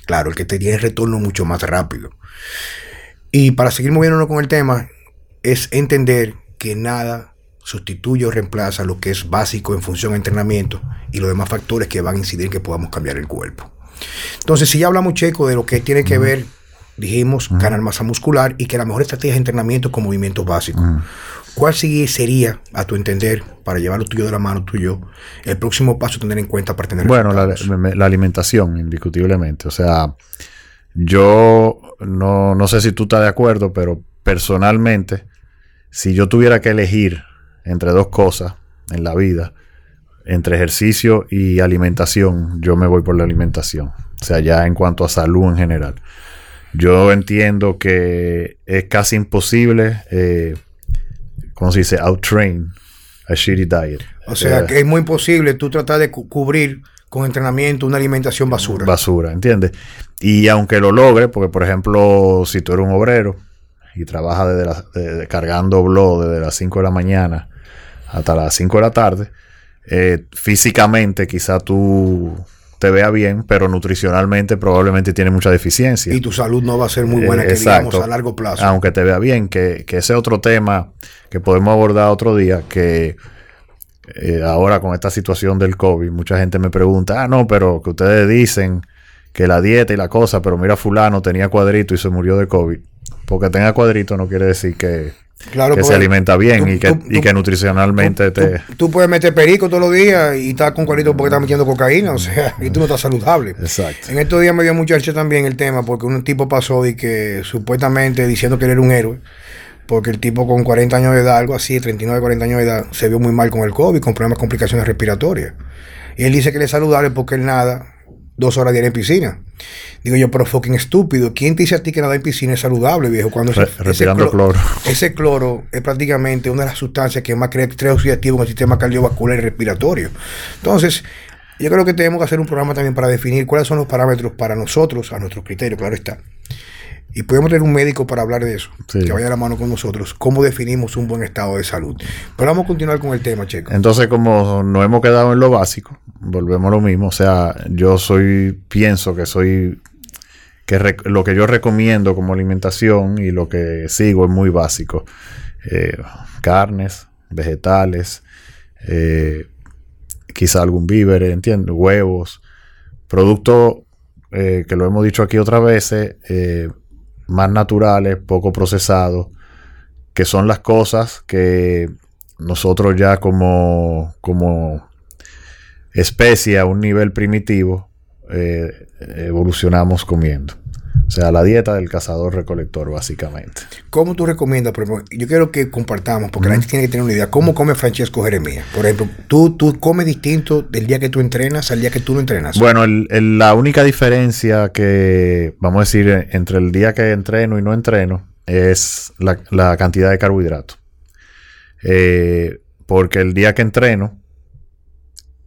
Claro, el que te tiene retorno mucho más rápido. Y para seguir moviéndonos con el tema, es entender que nada sustituye o reemplaza lo que es básico en función de entrenamiento y los demás factores que van a incidir en que podamos cambiar el cuerpo. Entonces, si ya hablamos, Checo, de lo que tiene que ver, dijimos, ganar masa muscular y que la mejor estrategia de entrenamiento con movimientos básicos. ¿Cuál sería, a tu entender, para llevar lo tuyo de la mano tuyo, el próximo paso a tener en cuenta para tener Bueno, la, alimentación, indiscutiblemente. O sea, yo no, no sé si tú estás de acuerdo, pero personalmente, si yo tuviera que elegir entre dos cosas en la vida, entre ejercicio y alimentación, yo me voy por la alimentación. O sea, ya en cuanto a salud en general. Yo entiendo que es casi imposible, eh, ¿cómo se dice? Outtrain a shitty diet. O sea, eh, que es muy imposible tú tratar de cubrir con entrenamiento una alimentación basura. Basura, ¿entiendes? Y aunque lo logre, porque por ejemplo, si tú eres un obrero y trabajas desde cargando blog desde las 5 de la mañana hasta las 5 de la tarde, eh, físicamente quizá tú te vea bien, pero nutricionalmente probablemente tiene mucha deficiencia. Y tu salud no va a ser muy buena, que digamos, a largo plazo. Aunque te vea bien, que, que ese otro tema que podemos abordar otro día, que eh, ahora con esta situación del COVID, mucha gente me pregunta, ah, no, pero que ustedes dicen que la dieta y la cosa, pero mira, fulano tenía cuadrito y se murió de COVID. Porque tenga cuadrito no quiere decir que, que se alimenta bien y, que, y que nutricionalmente te... Tú, puedes meter perico todos los días y estás con cuadrito porque estás metiendo cocaína, o sea, y tú no estás saludable. Exacto. En estos días me dio mucha también el tema porque un tipo pasó y que supuestamente diciendo que él era un héroe, porque el tipo con 40 años de edad, algo así, 39, 40 años de edad, se vio muy mal con el COVID, con problemas, complicaciones respiratorias. Y él dice que él es saludable porque él nada dos horas diarias en piscina. Digo yo, pero fucking estúpido. ¿Quién te dice a ti que nadar en piscina es saludable, viejo? Cuando ese, respirando cloro, Ese cloro es prácticamente una de las sustancias que más crea estrés oxidativo en el sistema cardiovascular y respiratorio. Entonces, yo creo que tenemos que hacer un programa también para definir cuáles son los parámetros para nosotros, a nuestro criterio, claro está. Y podemos tener un médico para hablar de eso, que vaya a la mano con nosotros, cómo definimos un buen estado de salud. Pero vamos a continuar con el tema, Checo. Entonces, como no hemos quedado en lo básico, volvemos a lo mismo. O sea, yo soy, pienso que soy, que lo que yo recomiendo como alimentación y lo que sigo es muy básico. Eh, carnes, vegetales, eh, quizá algún víver, ¿entiendes? Huevos, productos eh, que lo hemos dicho aquí otras veces, eh, más naturales, poco procesados, que son las cosas que nosotros ya como, como especie a un nivel primitivo eh, evolucionamos comiendo. O sea, la dieta del cazador-recolector, básicamente. ¿Cómo tú recomiendas? yo quiero que compartamos, porque la gente tiene que tener una idea. ¿Cómo come Francesco Jeremías? Por ejemplo, ¿tú, tú comes distinto del día que tú entrenas al día que tú no entrenas. Bueno, la única diferencia que, vamos a decir, entre el día que entreno y no entreno es la, cantidad de carbohidratos. Eh, porque el día que entreno,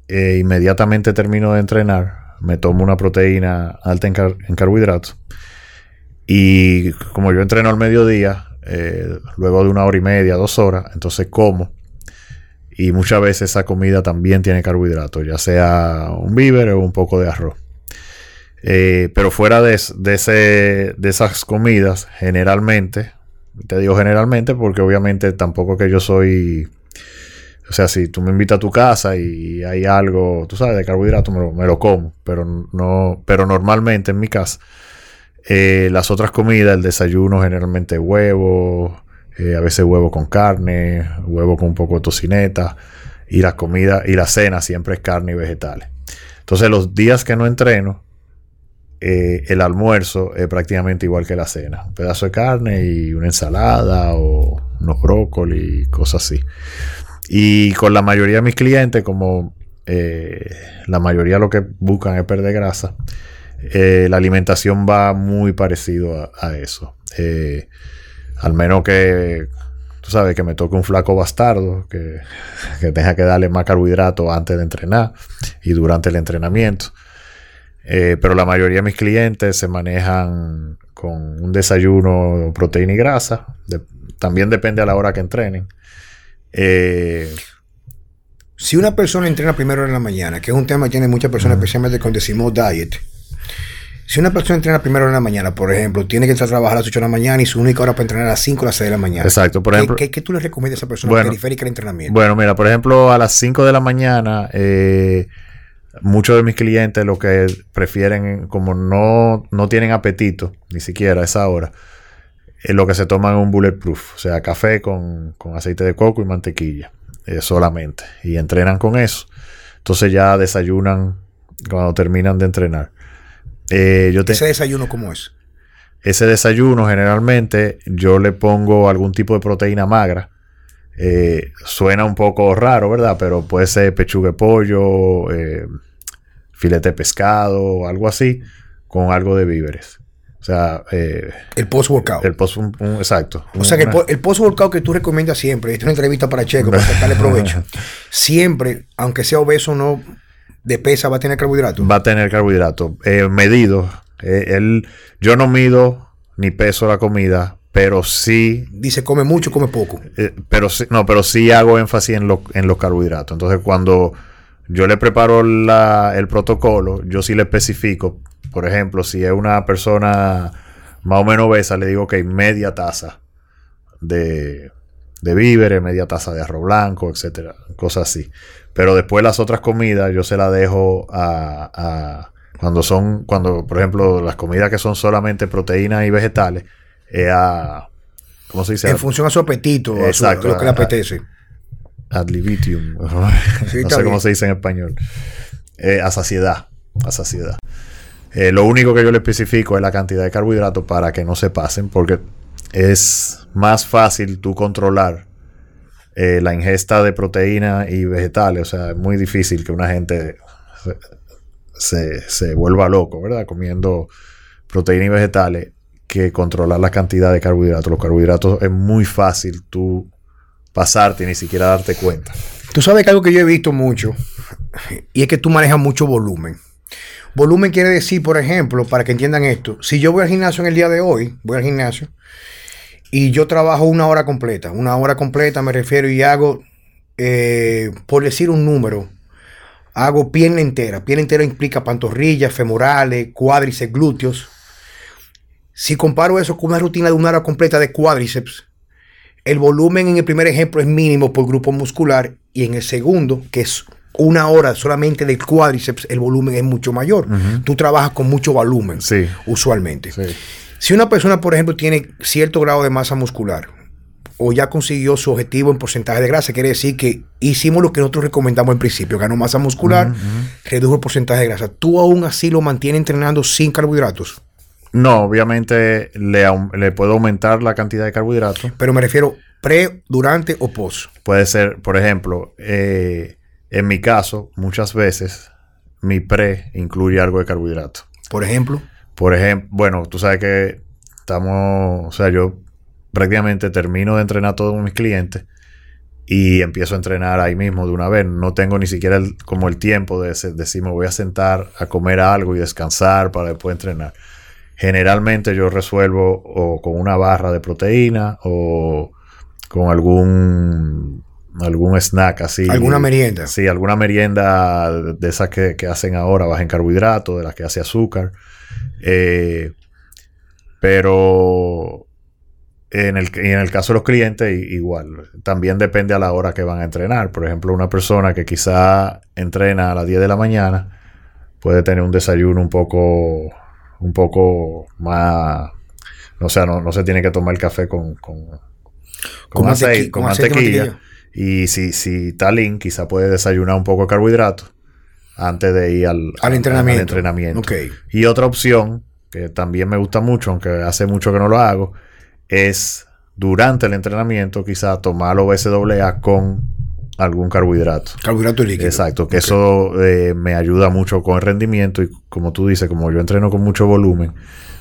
eh, inmediatamente termino de entrenar, me tomo una proteína alta en carbohidratos y como yo entreno al mediodía, eh, luego de una hora y media, dos horas, entonces como. Y muchas veces esa comida también tiene carbohidratos, ya sea un víver o un poco de arroz. Eh, pero fuera de, ese, de esas comidas, generalmente, te digo generalmente porque obviamente tampoco que yo soy... O sea, si tú me invitas a tu casa y hay algo, tú sabes, de carbohidratos, me lo, me lo como. Pero no, pero normalmente en mi casa eh, las otras comidas, el desayuno generalmente huevo, eh, a veces huevo con carne, huevo con un poco de tocineta. Y la comida y la cena siempre es carne y vegetales. Entonces los días que no entreno, eh, el almuerzo es prácticamente igual que la cena. Un pedazo de carne y una ensalada o unos brócoli, cosas así. Y con la mayoría de mis clientes, como la mayoría lo que buscan es perder grasa, eh, la alimentación va muy parecido a, eso. Eh, al menos que, tú sabes, que me toque un flaco bastardo, que, tenga que darle más carbohidratos antes de entrenar y durante el entrenamiento. Eh, pero la mayoría de mis clientes se manejan con un desayuno, proteína y grasa. también depende a la hora que entrenen. si una persona entrena primero en la mañana, que es un tema que tiene muchas personas, especialmente cuando decimos diet, si una persona entrena hora de la mañana, por ejemplo, tiene que estar a trabajar a las 8 de la mañana y su única hora para entrenar a las 5 o las 6 de la mañana. Exacto, por ejemplo. ¿Qué, tú le recomiendas a esa persona periférica de entrenamiento? Bueno, mira, por ejemplo, a las 5 de la mañana, eh, muchos de mis clientes lo que prefieren, como no, no tienen apetito, ni siquiera a esa hora, es lo que se toman es un bulletproof, o sea, café con, aceite de coco y mantequilla, eh, solamente. Y entrenan con eso. Entonces ya desayunan cuando terminan de entrenar. Eh, yo ¿Ese desayuno cómo es? Ese desayuno generalmente yo le pongo algún tipo de proteína magra. Eh, suena un poco raro, ¿verdad? Pero puede ser pechuga de pollo, eh, filete de pescado, algo así, con algo de víveres. O sea, el post-workout. El post, exacto. O sea, que el, post-workout que tú recomiendas siempre, esta es una entrevista para Checo, para sacarle provecho. siempre, aunque sea obeso, no de pesa va a tener carbohidratos? Va a tener carbohidratos. Eh, medido. Eh, yo no mido ni peso la comida, pero sí. Dice come mucho, come poco. Eh, pero sí, no, pero sí hago énfasis en, en los carbohidratos. Entonces, cuando yo le preparo el protocolo, yo sí le especifico. Por ejemplo, si es una persona más o menos obesa, le digo que hay media taza de, de víveres, media taza de arroz blanco, etcétera, cosas así. Pero después las otras comidas yo se las dejo a, cuando son, cuando, por ejemplo, las comidas que son solamente proteínas y vegetales, es a, ¿cómo se dice? En función a su apetito, Exacto, a, lo que le apetece. Ad libitium. no sé cómo se dice en español. Eh, a saciedad. A saciedad. Eh, lo único que yo le especifico es la cantidad de carbohidratos para que no se pasen, porque es más fácil tú controlar eh, la ingesta de proteína y vegetales. O sea, es muy difícil que una gente se, vuelva loco, ¿verdad? Comiendo proteína y vegetales que controlar la cantidad de carbohidratos. Los carbohidratos es muy fácil tú pasarte y ni siquiera darte cuenta. Tú sabes que algo que yo he visto mucho y es que tú manejas mucho volumen. Volumen quiere decir, por ejemplo, para que entiendan esto, si yo voy al gimnasio en el día de hoy, voy al gimnasio y yo trabajo una hora completa, una hora completa me refiero y hago, eh, por decir un número, hago pierna entera. Pierna entera implica pantorrillas, femorales, cuádriceps, glúteos. Si comparo eso con una rutina de una hora completa de cuádriceps, el volumen en el primer ejemplo es mínimo por grupo muscular y en el segundo, que es una hora solamente del cuádriceps, el volumen es mucho mayor. Tú trabajas con mucho volumen, Sí. usualmente. Sí. Si una persona, por ejemplo, tiene cierto grado de masa muscular o ya consiguió su objetivo en porcentaje de grasa, quiere decir que hicimos lo que nosotros recomendamos en principio, ganó masa muscular, redujo el porcentaje de grasa. ¿Tú aún así lo mantienes entrenando sin carbohidratos? No, obviamente le, le puedo aumentar la cantidad de carbohidratos. Pero me refiero pre, durante o post. Puede ser, por ejemplo, eh, en mi caso, muchas veces mi pre incluye algo de carbohidrato. Por ejemplo, Por ejemplo, bueno, tú sabes que estamos, o sea, yo prácticamente termino de entrenar a todos mis clientes y empiezo a entrenar ahí mismo de una vez. No tengo ni siquiera el- como el tiempo de decir me voy a sentar a comer algo y descansar para después entrenar. Generalmente yo resuelvo o con una barra de proteína o con algún algún snack así. alguna merienda. Sí, alguna merienda de, esas que, que hacen ahora, baja en carbohidratos, de las que hace azúcar. Eh, pero en el, en el caso de los clientes, igual. También depende a la hora que van a entrenar. Por ejemplo, una persona que quizá entrena a las 10 de la mañana puede tener un desayuno un poco, un poco más. O sea, no, no se tiene que tomar el café con, con, con Con aceite, con mantequilla. mantequilla. Y si, si está lean, quizá puede desayunar un poco de carbohidratos antes de ir al, Al entrenamiento. entrenamiento. Ok. Y otra opción, que también me gusta mucho, aunque hace mucho que no lo hago, es durante el entrenamiento quizá tomar OSAA con algún carbohidrato. Carbohidrato líquido. Exacto, que eso eh, me ayuda mucho con el rendimiento y como tú dices, como yo entreno con mucho volumen,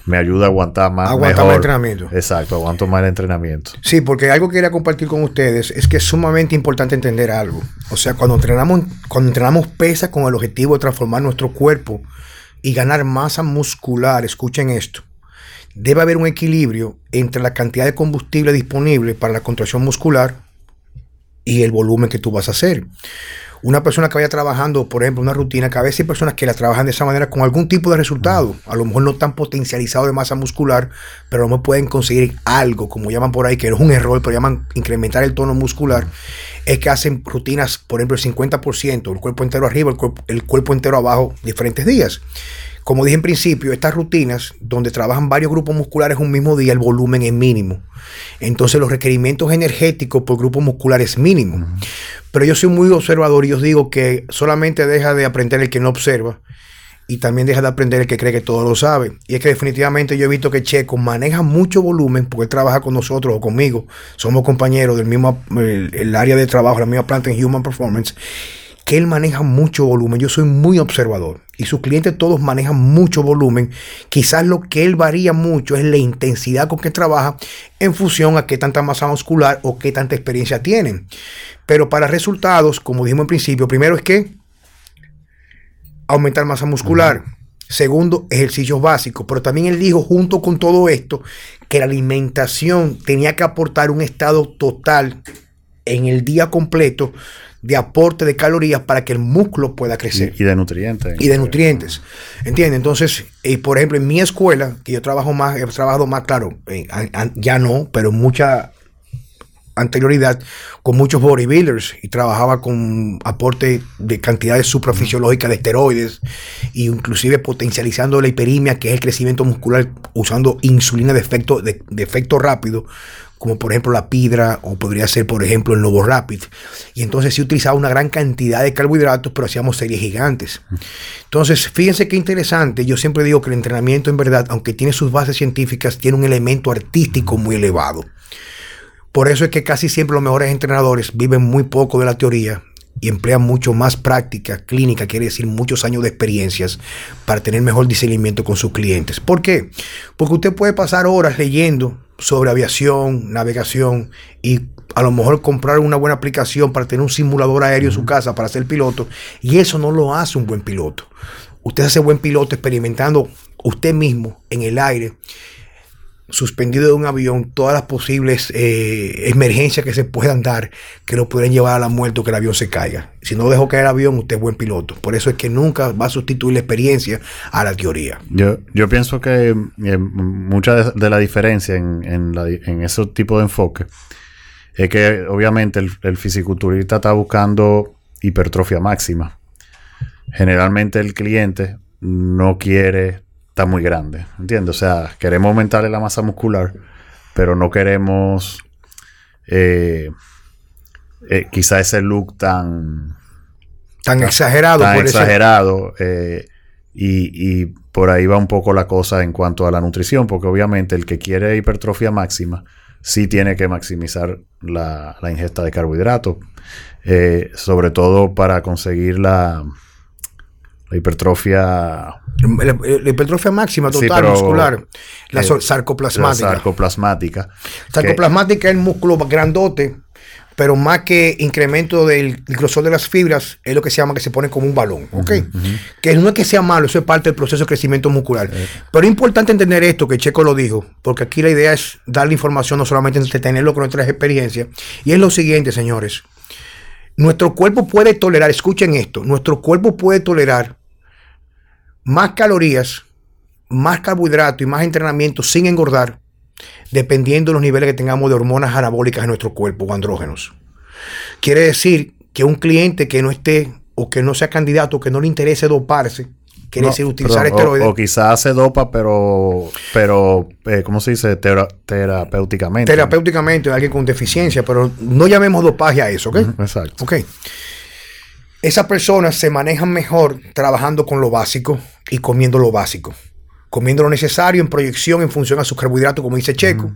me ayuda a aguantar más. Aguantar mejor. más entrenamiento. Exacto, aguanto más el entrenamiento. Sí, porque algo que quería compartir con ustedes es que es sumamente importante entender algo. O sea, cuando entrenamos, cuando entrenamos pesa con el objetivo de transformar nuestro cuerpo y ganar masa muscular, escuchen esto. Debe haber un equilibrio entre la cantidad de combustible disponible para la contracción muscular y el volumen que tú vas a hacer. Una persona que vaya trabajando, por ejemplo, una rutina, que a veces hay personas que la trabajan de esa manera con algún tipo de resultado. A lo mejor no tan potencializado de masa muscular, pero a lo mejor pueden conseguir algo, como llaman por ahí, que no es un error, pero llaman incrementar el tono muscular. Es que hacen rutinas, por ejemplo, el 50%, el cuerpo entero arriba, el cuerpo, el cuerpo entero abajo, diferentes días. Como dije en principio, estas rutinas donde trabajan varios grupos musculares un mismo día, el volumen es mínimo. Entonces los requerimientos energéticos por grupo muscular es mínimo. Pero yo soy muy observador y os digo que solamente deja de aprender el que no observa y también deja de aprender el que cree que todo lo sabe. Y es que definitivamente yo he visto que Checo maneja mucho volumen porque él trabaja con nosotros o conmigo. Somos compañeros del mismo el, el área de trabajo, la misma planta en Human Performance que él maneja mucho volumen. Yo soy muy observador y sus clientes todos manejan mucho volumen. Quizás lo que él varía mucho es la intensidad con que trabaja en función a qué tanta masa muscular o qué tanta experiencia tienen. Pero para resultados, como dijimos en principio, primero es que aumentar masa muscular. Uh -huh. Segundo, ejercicios básicos. Pero también él dijo, junto con todo esto, que la alimentación tenía que aportar un estado total en el día completo de aporte de calorías para que el músculo pueda crecer. Y, y de nutrientes. Y de nutrientes. ¿Entiendes? Entonces, eh, por ejemplo, en mi escuela, que yo trabajo más, he trabajado más, claro, eh, ya no, pero mucha anterioridad con muchos bodybuilders y trabajaba con aporte de cantidades suprafisiológicas de esteroides e inclusive potencializando la hiperimia, que es el crecimiento muscular usando insulina de efecto, de, de efecto rápido, como por ejemplo la Pidra o podría ser por ejemplo el Novo Rapid. Y entonces sí utilizaba una gran cantidad de carbohidratos, pero hacíamos series gigantes. Entonces, fíjense qué interesante. Yo siempre digo que el entrenamiento en verdad, aunque tiene sus bases científicas, tiene un elemento artístico muy elevado. Por eso es que casi siempre los mejores entrenadores viven muy poco de la teoría y emplean mucho más práctica clínica, quiere decir muchos años de experiencias para tener mejor discernimiento con sus clientes. ¿Por qué? Porque usted puede pasar horas leyendo sobre aviación, navegación y a lo mejor comprar una buena aplicación para tener un simulador aéreo en su casa para ser piloto y eso no lo hace un buen piloto. usted hace buen piloto experimentando usted mismo en el aire suspendido de un avión todas las posibles eh, emergencias que se puedan dar que lo pueden llevar a la muerte o que el avión se caiga. Si no dejó caer el avión, usted es buen piloto. Por eso es que nunca va a sustituir la experiencia a la teoría. Yo, yo pienso que eh, mucha de, la diferencia en, en, ese tipo de enfoque es que obviamente el, el fisiculturista está buscando hipertrofia máxima. Generalmente el cliente no quiere está muy grande, ¿entiendes? O sea, queremos aumentarle la masa muscular, pero no queremos eh, eh, quizá ese look tan... Tan, exagerado. Tan exagerado. Eh, y, por ahí va un poco la cosa en cuanto a la nutrición, porque obviamente el que quiere hipertrofia máxima sí tiene que maximizar la, la ingesta de carbohidratos, sobre todo para conseguir la, la hipertrofia. La, hipertrofia máxima total muscular. La eh, sarcoplasmática. La sarcoplasmática. Sarcoplasmática es el músculo grandote, pero más que incremento del grosor de las fibras, es lo que se llama que se pone como un balón. ¿Ok? Que no es que sea malo, eso es parte del proceso de crecimiento muscular. Eh. Pero es importante entender esto, que Checo lo dijo, porque aquí la idea es darle información, no solamente entretenerlo con nuestras experiencias. Y es lo siguiente, señores. Nuestro cuerpo puede tolerar, escuchen esto, nuestro cuerpo puede tolerar más calorías, más carbohidratos y más entrenamiento sin engordar, dependiendo de los niveles que tengamos de hormonas anabólicas en nuestro cuerpo o andrógenos. Quiere decir que un cliente que no esté o que no sea candidato, que no le interese doparse, quiere decir utilizar esteroides. O, quizás se dopa, pero, pero eh, ¿cómo se dice? terapéuticamente. Terapéuticamente, alguien con deficiencia, pero no llamemos dopaje a eso, ¿ok? exacto. Ok. Esas personas se manejan mejor trabajando con lo básico y comiendo lo básico. Comiendo lo necesario en proyección en función a sus carbohidratos, como dice Checo.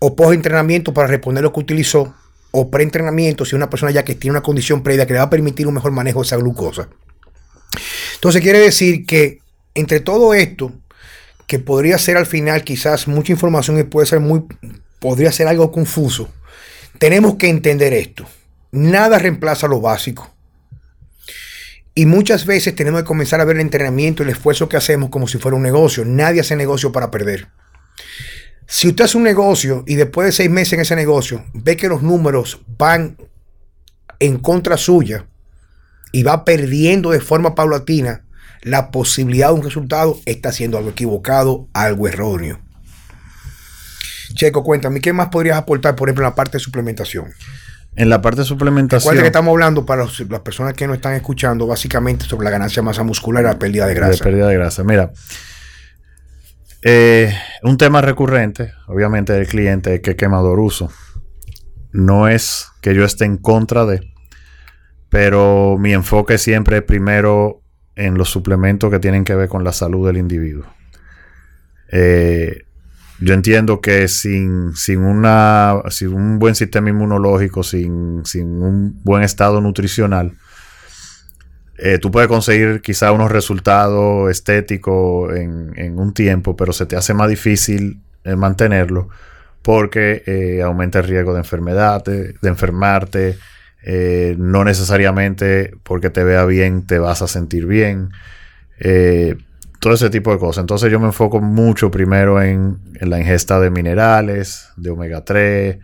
O post-entrenamiento para reponer lo que utilizó. O pre-entrenamiento si una persona ya que tiene una condición previa que le va a permitir un mejor manejo de esa glucosa. Entonces quiere decir que entre todo esto, que podría ser al final quizás mucha información y puede ser muy, podría ser algo confuso, tenemos que entender esto. Nada reemplaza lo básico. Y muchas veces tenemos que comenzar a ver el entrenamiento el esfuerzo que hacemos como si fuera un negocio. Nadie hace negocio para perder. Si usted hace un negocio y después de seis meses en ese negocio ve que los números van en contra suya, y va perdiendo de forma paulatina la posibilidad de un resultado, está haciendo algo equivocado, algo erróneo. Checo, cuéntame, ¿qué más podrías aportar, por ejemplo, en la parte de suplementación? En la parte de suplementación. Recuerda que estamos hablando para las personas que no están escuchando, básicamente sobre la ganancia de masa muscular y la pérdida de grasa. La pérdida de grasa. Mira, eh, un tema recurrente, obviamente, del cliente es que quemador uso. No es que yo esté en contra de, pero mi enfoque siempre es primero en los suplementos que tienen que ver con la salud del individuo. Eh, yo entiendo que sin, sin, una, sin un buen sistema inmunológico, sin, sin un buen estado nutricional, eh, tú puedes conseguir quizá unos resultados estéticos en, un tiempo, pero se te hace más difícil eh, mantenerlo porque aumenta el riesgo de enfermedad, de enfermarte, eh, no necesariamente porque te vea bien te vas a sentir bien. Eh, todo ese tipo de cosas. Entonces yo me enfoco mucho primero en, la ingesta de minerales, de omega 3,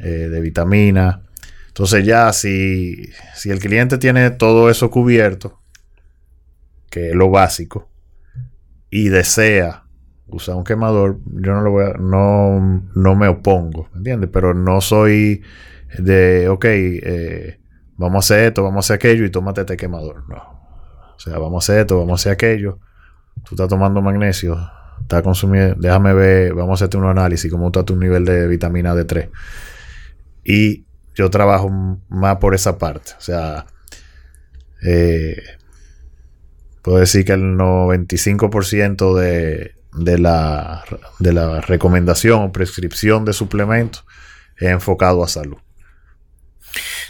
eh, de vitamina. Entonces ya si, si el cliente tiene todo eso cubierto, que es lo básico, y desea usar un quemador, yo no lo voy a, no, no me opongo, ¿entiendes? Pero no soy de, ok, eh, vamos a hacer esto, vamos a hacer aquello y tómate este quemador. No. O sea, vamos a hacer esto, vamos a hacer aquello. Tú estás tomando magnesio, estás consumiendo, déjame ver, vamos a hacerte un análisis, cómo está tu nivel de vitamina D3. Y yo trabajo más por esa parte. O sea, eh, puedo decir que el 95% de, de, la, de la recomendación o prescripción de suplementos es enfocado a salud.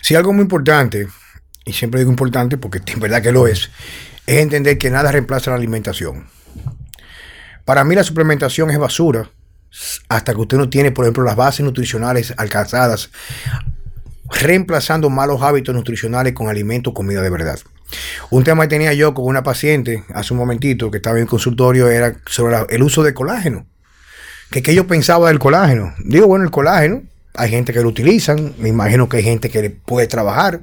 Si algo muy importante, y siempre digo importante porque en verdad que lo es, es entender que nada reemplaza la alimentación. Para mí la suplementación es basura hasta que usted no tiene, por ejemplo, las bases nutricionales alcanzadas, reemplazando malos hábitos nutricionales con alimentos, comida de verdad. Un tema que tenía yo con una paciente hace un momentito que estaba en el consultorio era sobre el uso de colágeno. Que qué yo pensaba del colágeno. Digo, bueno, el colágeno, hay gente que lo utilizan, me imagino que hay gente que puede trabajar.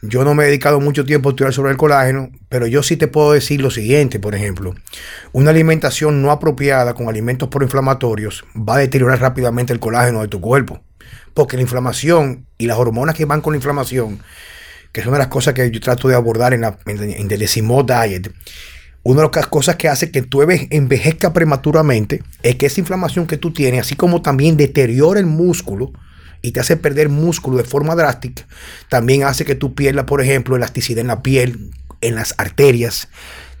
Yo no me he dedicado mucho tiempo a estudiar sobre el colágeno, pero yo sí te puedo decir lo siguiente, por ejemplo, una alimentación no apropiada con alimentos proinflamatorios va a deteriorar rápidamente el colágeno de tu cuerpo, porque la inflamación y las hormonas que van con la inflamación, que es una de las cosas que yo trato de abordar en, la, en, Diet, una de las cosas que hace que tú envejezca prematuramente es que esa inflamación que tú tienes, así como también deteriora el músculo, y te hace perder músculo de forma drástica, también hace que tú pierdas, por ejemplo, elasticidad en la piel, en las arterias,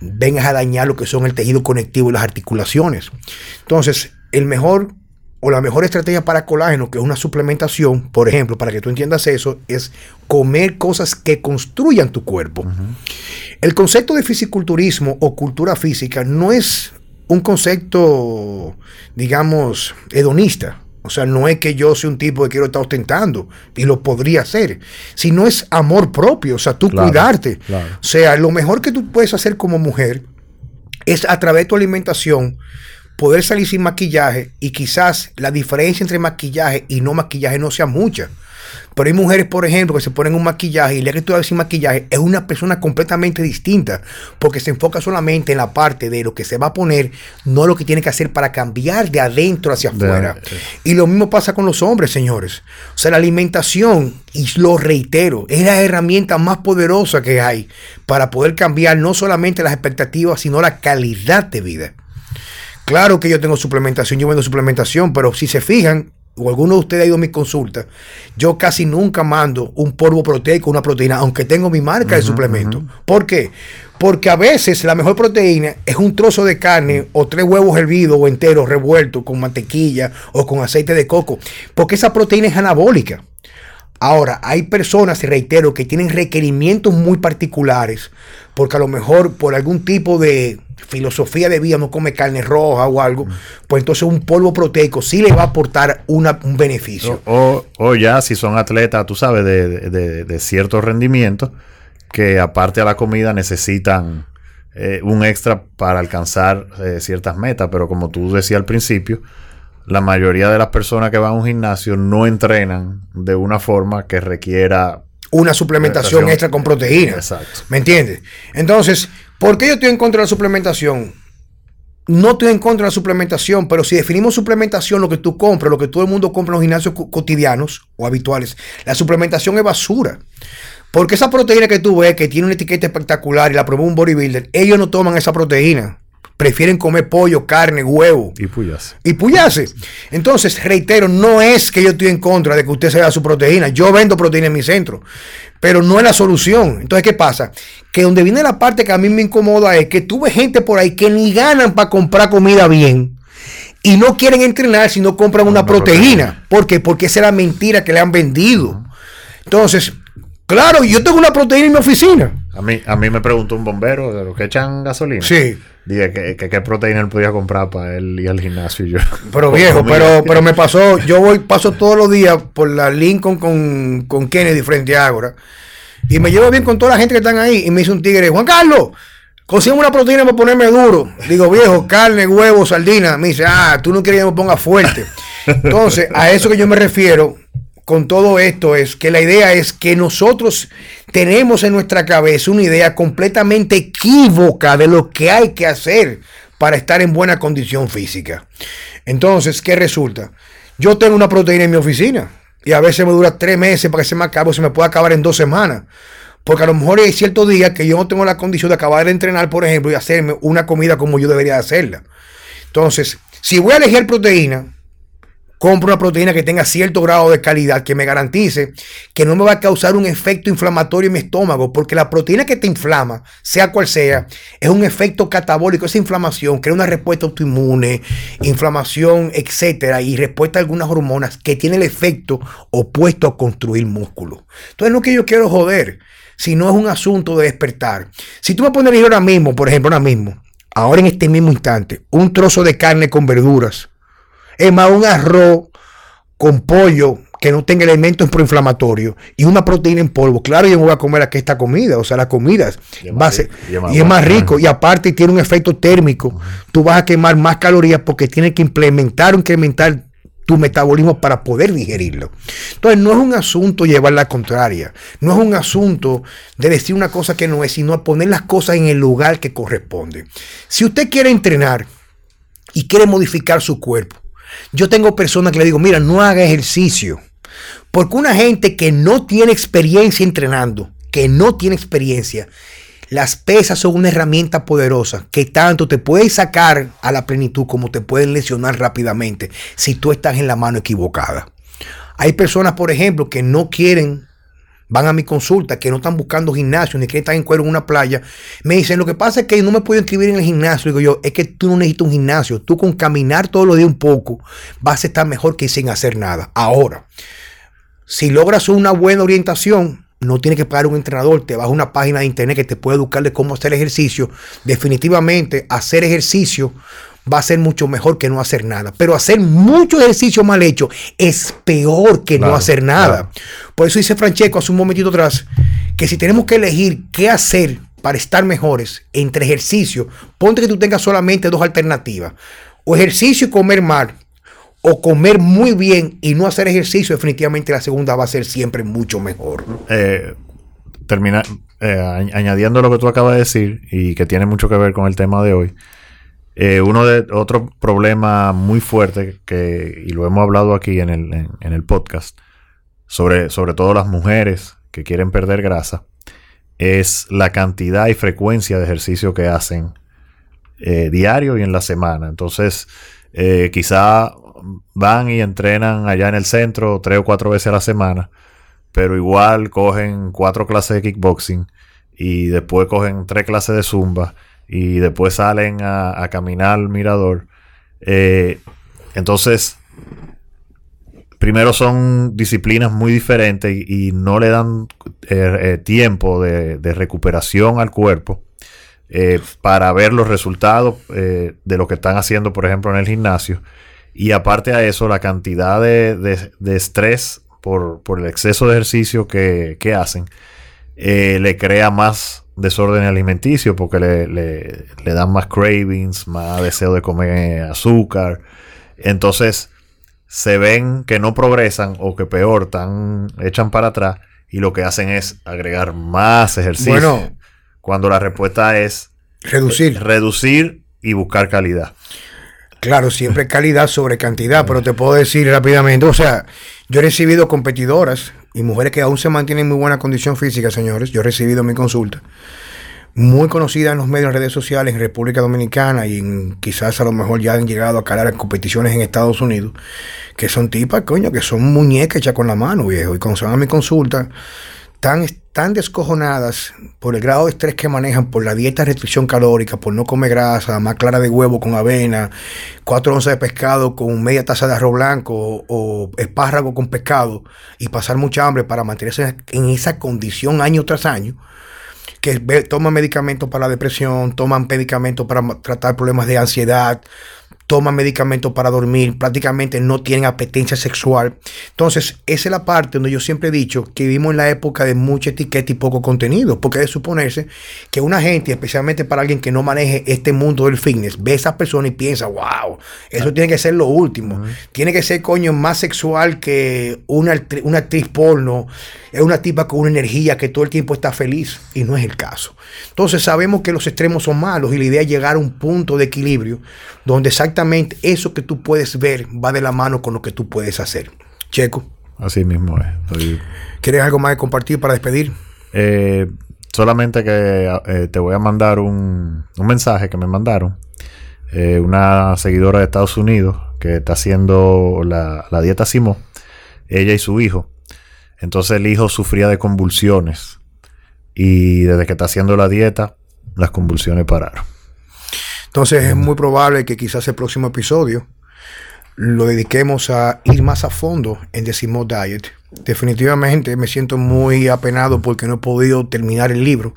vengas a dañar lo que son el tejido conectivo y las articulaciones. Entonces, el mejor o la mejor estrategia para colágeno, que es una suplementación, por ejemplo, para que tú entiendas eso, es comer cosas que construyan tu cuerpo. El concepto de fisiculturismo o cultura física no es un concepto, digamos, hedonista. O sea, no es que yo sea un tipo que quiero estar ostentando y lo podría hacer, sino es amor propio, o sea, tú cuidarte. O sea, lo mejor que tú puedes hacer como mujer es a través de tu alimentación poder salir sin maquillaje y quizás la diferencia entre maquillaje y no maquillaje no sea mucha. Pero hay mujeres, por ejemplo, que se ponen un maquillaje y la que tú sin maquillaje es una persona completamente distinta porque se enfoca solamente en la parte de lo que se va a poner, no lo que tiene que hacer para cambiar de adentro hacia afuera. Y lo mismo pasa con los hombres, señores. O sea, la alimentación, y lo reitero, es la herramienta más poderosa que hay para poder cambiar no solamente las expectativas, sino la calidad de vida. Claro que yo tengo suplementación, yo vendo suplementación, pero si se fijan, o alguno de ustedes ha ido a mis consultas, yo casi nunca mando un polvo proteico, una proteína, aunque tengo mi marca de suplemento. ¿Por qué? Porque a veces la mejor proteína es un trozo de carne o tres huevos hervidos o enteros revueltos con mantequilla o con aceite de coco, porque esa proteína es anabólica. Ahora, hay personas, reitero, que tienen requerimientos muy particulares, porque a lo mejor por algún tipo de filosofía de vida no come carne roja o algo, pues entonces un polvo proteico sí le va a aportar una, un beneficio. O, o, ya si son atletas, tú sabes, de, de, de cierto rendimiento, que aparte a la comida necesitan eh, un extra para alcanzar eh, ciertas metas, pero como tú decías al principio, la mayoría de las personas que van a un gimnasio no entrenan de una forma que requiera una suplementación extra con proteína. Exacto. ¿Me entiendes? Entonces, ¿por qué yo estoy en contra de la suplementación? No estoy en contra de la suplementación, pero si definimos suplementación, lo que tú compras, lo que todo el mundo compra en los gimnasios cotidianos o habituales, la suplementación es basura. Porque esa proteína que tú ves, que tiene una etiqueta espectacular y la probó un bodybuilder, ellos no toman esa proteína prefieren comer pollo, carne, huevo. Y puyase. Y puyase. Entonces, reitero, no es que yo estoy en contra de que usted se su proteína. Yo vendo proteína en mi centro. Pero no es la solución. Entonces, ¿qué pasa? Que donde viene la parte que a mí me incomoda es que tuve gente por ahí que ni ganan para comprar comida bien. Y no quieren entrenar si no compran una, proteína. ¿Por qué? Porque esa es la mentira que le han vendido. Entonces, claro, yo tengo una proteína en mi oficina. A mí, a mí me preguntó un bombero de los que echan gasolina. Sí. Dije que, qué proteína él podía comprar para él ir al gimnasio y yo. Pero viejo, pero, pero me pasó, yo voy, paso todos los días por la Lincoln con, con Kennedy frente a Ágora. Y me llevo bien con toda la gente que están ahí. Y me dice un tigre, Juan Carlos, consigo una proteína para ponerme duro. Digo, viejo, carne, huevo, sardina. Me dice, ah, tú no querías que me ponga fuerte. Entonces, a eso que yo me refiero con todo esto es que la idea es que nosotros tenemos en nuestra cabeza una idea completamente equívoca de lo que hay que hacer para estar en buena condición física. Entonces, ¿qué resulta? Yo tengo una proteína en mi oficina y a veces me dura tres meses para que se me acabe, se me puede acabar en dos semanas. Porque a lo mejor hay ciertos días que yo no tengo la condición de acabar de entrenar, por ejemplo, y hacerme una comida como yo debería hacerla. Entonces, si voy a elegir proteína, compro una proteína que tenga cierto grado de calidad, que me garantice que no me va a causar un efecto inflamatorio en mi estómago, porque la proteína que te inflama, sea cual sea, es un efecto catabólico, esa inflamación crea una respuesta autoinmune, inflamación, etcétera, y respuesta a algunas hormonas que tiene el efecto opuesto a construir músculo. Entonces, no es que yo quiero joder, sino es un asunto de despertar. Si tú me pones ahora mismo, por ejemplo, ahora mismo, ahora en este mismo instante, un trozo de carne con verduras, es más, un arroz con pollo, que no tenga elementos proinflamatorios y una proteína en polvo, claro, yo me voy a comer aquí esta comida, o sea, la comida y es más, y es más, rico y aparte tiene un efecto térmico. Tú vas a quemar más calorías porque tienes que implementar o incrementar tu metabolismo para poder digerirlo. Entonces, no es un asunto llevar la contraria, no es un asunto de decir una cosa que no es, sino poner las cosas en el lugar que corresponde. Si usted quiere entrenar y quiere modificar su cuerpo, yo tengo personas que le digo, mira, no haga ejercicio. Porque una gente que no tiene experiencia entrenando, que no tiene experiencia, las pesas son una herramienta poderosa que tanto te puede sacar a la plenitud como te pueden lesionar rápidamente si tú estás en la mano equivocada. Hay personas, por ejemplo, que no quieren, van a mi consulta, que no están buscando gimnasio ni que están en cuero en una playa. Me dicen, lo que pasa es que no me puedo inscribir en el gimnasio. Digo yo, es que tú no necesitas un gimnasio. Tú con caminar todos los días un poco vas a estar mejor que sin hacer nada. Ahora, si logras una buena orientación, no tienes que pagar un entrenador, te vas a una página de internet que te puede educar de cómo hacer ejercicio. Definitivamente, hacer ejercicio va a ser mucho mejor que no hacer nada. Pero hacer mucho ejercicio mal hecho es peor que no hacer nada. Por eso dice Francesco hace un momentito atrás que si tenemos que elegir qué hacer para estar mejores entre ejercicio, ponte que tú tengas solamente dos alternativas. O ejercicio y comer mal, o comer muy bien y no hacer ejercicio, definitivamente la segunda va a ser siempre mucho mejor. Eh, termina, eh, añadiendo lo que tú acabas de decir y que tiene mucho que ver con el tema de hoy. Eh, uno de otro problema muy fuerte que y lo hemos hablado aquí en el, en, el podcast sobre sobre todo las mujeres que quieren perder grasa es la cantidad y frecuencia de ejercicio que hacen diario y en la semana. Entonces, quizá van y entrenan allá en el centro tres o cuatro veces a la semana, pero igual cogen cuatro clases de kickboxing y después cogen tres clases de zumba y después salen a, caminar al mirador. Eh, entonces, primero son disciplinas muy diferentes y, no le dan eh, eh, tiempo de, recuperación al cuerpo. para ver los resultados de lo que están haciendo, por ejemplo, en el gimnasio. Y aparte a eso, la cantidad de, estrés por, el exceso de ejercicio que, hacen, eh, le crea más desorden alimenticio porque le, dan más cravings, más deseo de comer azúcar. Entonces, se ven que no progresan o que peor, están, echan para atrás y lo que hacen es agregar más ejercicio. Bueno, cuando la respuesta es reducir. Reducir y buscar calidad. Claro, siempre calidad sobre cantidad, pero te puedo decir rápidamente, o sea, yo he recibido competidoras y mujeres que aún se mantienen en muy buena condición física, señores, yo he recibido mi consulta, muy conocida en los medios, en redes sociales, en República Dominicana y quizás a lo mejor ya han llegado a calar en competiciones en Estados Unidos, que son tipas, coño, que son muñecas hechas con la mano, viejo, y cuando se van a mi consulta, tan, tan descojonadas por el grado de estrés que manejan, por la dieta restricción calórica, por no comer grasa, más clara de huevo con avena, cuatro onzas de pescado con media taza de arroz blanco o, espárrago con pescado y pasar mucha hambre para mantenerse en esa condición año tras año, que toman medicamentos para la depresión, toman medicamentos para tratar problemas de ansiedad, toman medicamentos para dormir, prácticamente no tienen apetencia sexual. Entonces, esa es la parte donde yo siempre he dicho que vivimos en la época de mucha etiqueta y poco contenido, porque de suponerse que una gente, especialmente para alguien que no maneje este mundo del fitness, ve a esa persona y piensa, wow, eso tiene que ser lo último. Tiene que ser, coño, más sexual que una, una actriz porno, es una tipa con una energía que todo el tiempo está feliz, y no es el caso. Entonces, sabemos que los extremos son malos y la idea es llegar a un punto de equilibrio donde exactamente eso que tú puedes ver va de la mano con lo que tú puedes hacer. Checo. Así mismo es. ¿Quieres algo más de compartir para despedir? Eh, solamente que eh, te voy a mandar un, mensaje que me mandaron. Eh, una seguidora de Estados Unidos que está haciendo la, la dieta Simo, ella y su hijo. Entonces el hijo sufría de convulsiones y desde que está haciendo la dieta, las convulsiones pararon. Entonces es muy probable que quizás el próximo episodio lo dediquemos a ir más a fondo en Decimo Diet. Definitivamente me siento muy apenado porque no he podido terminar el libro,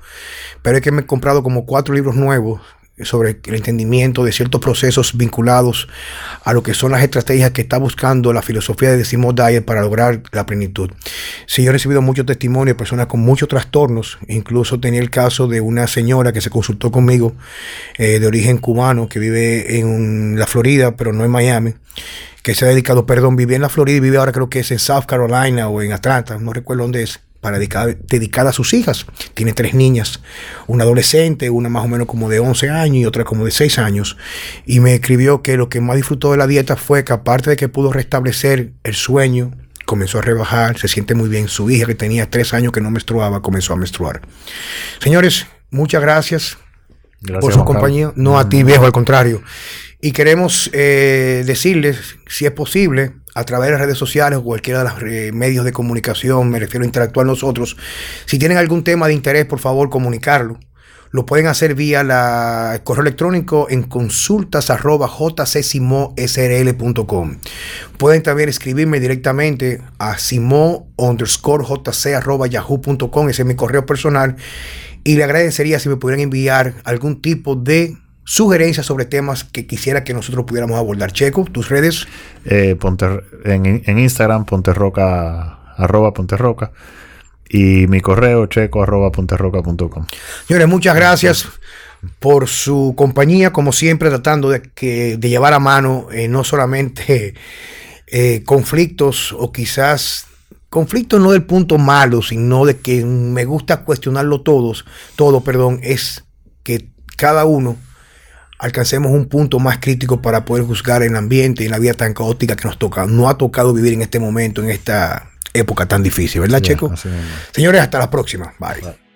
pero es que me he comprado como cuatro libros nuevos sobre el entendimiento de ciertos procesos vinculados a lo que son las estrategias que está buscando la filosofía de Simon Dyer para lograr la plenitud. Sí, yo he recibido muchos testimonios de personas con muchos trastornos, incluso tenía el caso de una señora que se consultó conmigo eh, de origen cubano que vive en la Florida, pero no en Miami que se ha dedicado, perdón, vivía en la Florida y vive ahora creo que es en South Carolina o en Atlanta, no recuerdo dónde es, para dedicar, dedicada a sus hijas. Tiene tres niñas, una adolescente, una más o menos como de 11 años y otra como de 6 años. Y me escribió que lo que más disfrutó de la dieta fue que aparte de que pudo restablecer el sueño, comenzó a rebajar, se siente muy bien. Su hija que tenía 3 años que no menstruaba, comenzó a menstruar. Señores, muchas gracias, por su compañía. No a ti, viejo, al contrario. Y queremos eh, decirles, si es posible, a través de las redes sociales o cualquiera de los eh, medios de comunicación, me refiero a interactuar nosotros, si tienen algún tema de interés, por favor, comunicarlo. Lo pueden hacer vía el correo electrónico en consultas Pueden también escribirme directamente a simo underscore ese es mi correo personal. Y le agradecería si me pudieran enviar algún tipo de sugerencias sobre temas que quisiera que nosotros pudiéramos abordar. Checo, tus redes. Eh, en, Instagram, ponterroca, arroba ponterroca. Y mi correo, checo, arroba ponterroca.com. Señores, muchas gracias por su compañía, como siempre, tratando de, que, de llevar a mano eh, no solamente eh, conflictos o quizás conflictos no del punto malo, sino de que me gusta cuestionarlo todos, todo, perdón, es que cada uno alcancemos un punto más crítico para poder juzgar el ambiente y la vida tan caótica que nos toca. No ha tocado vivir en este momento, en esta época tan difícil, ¿verdad, Checo? Señores, hasta la próxima. Bye.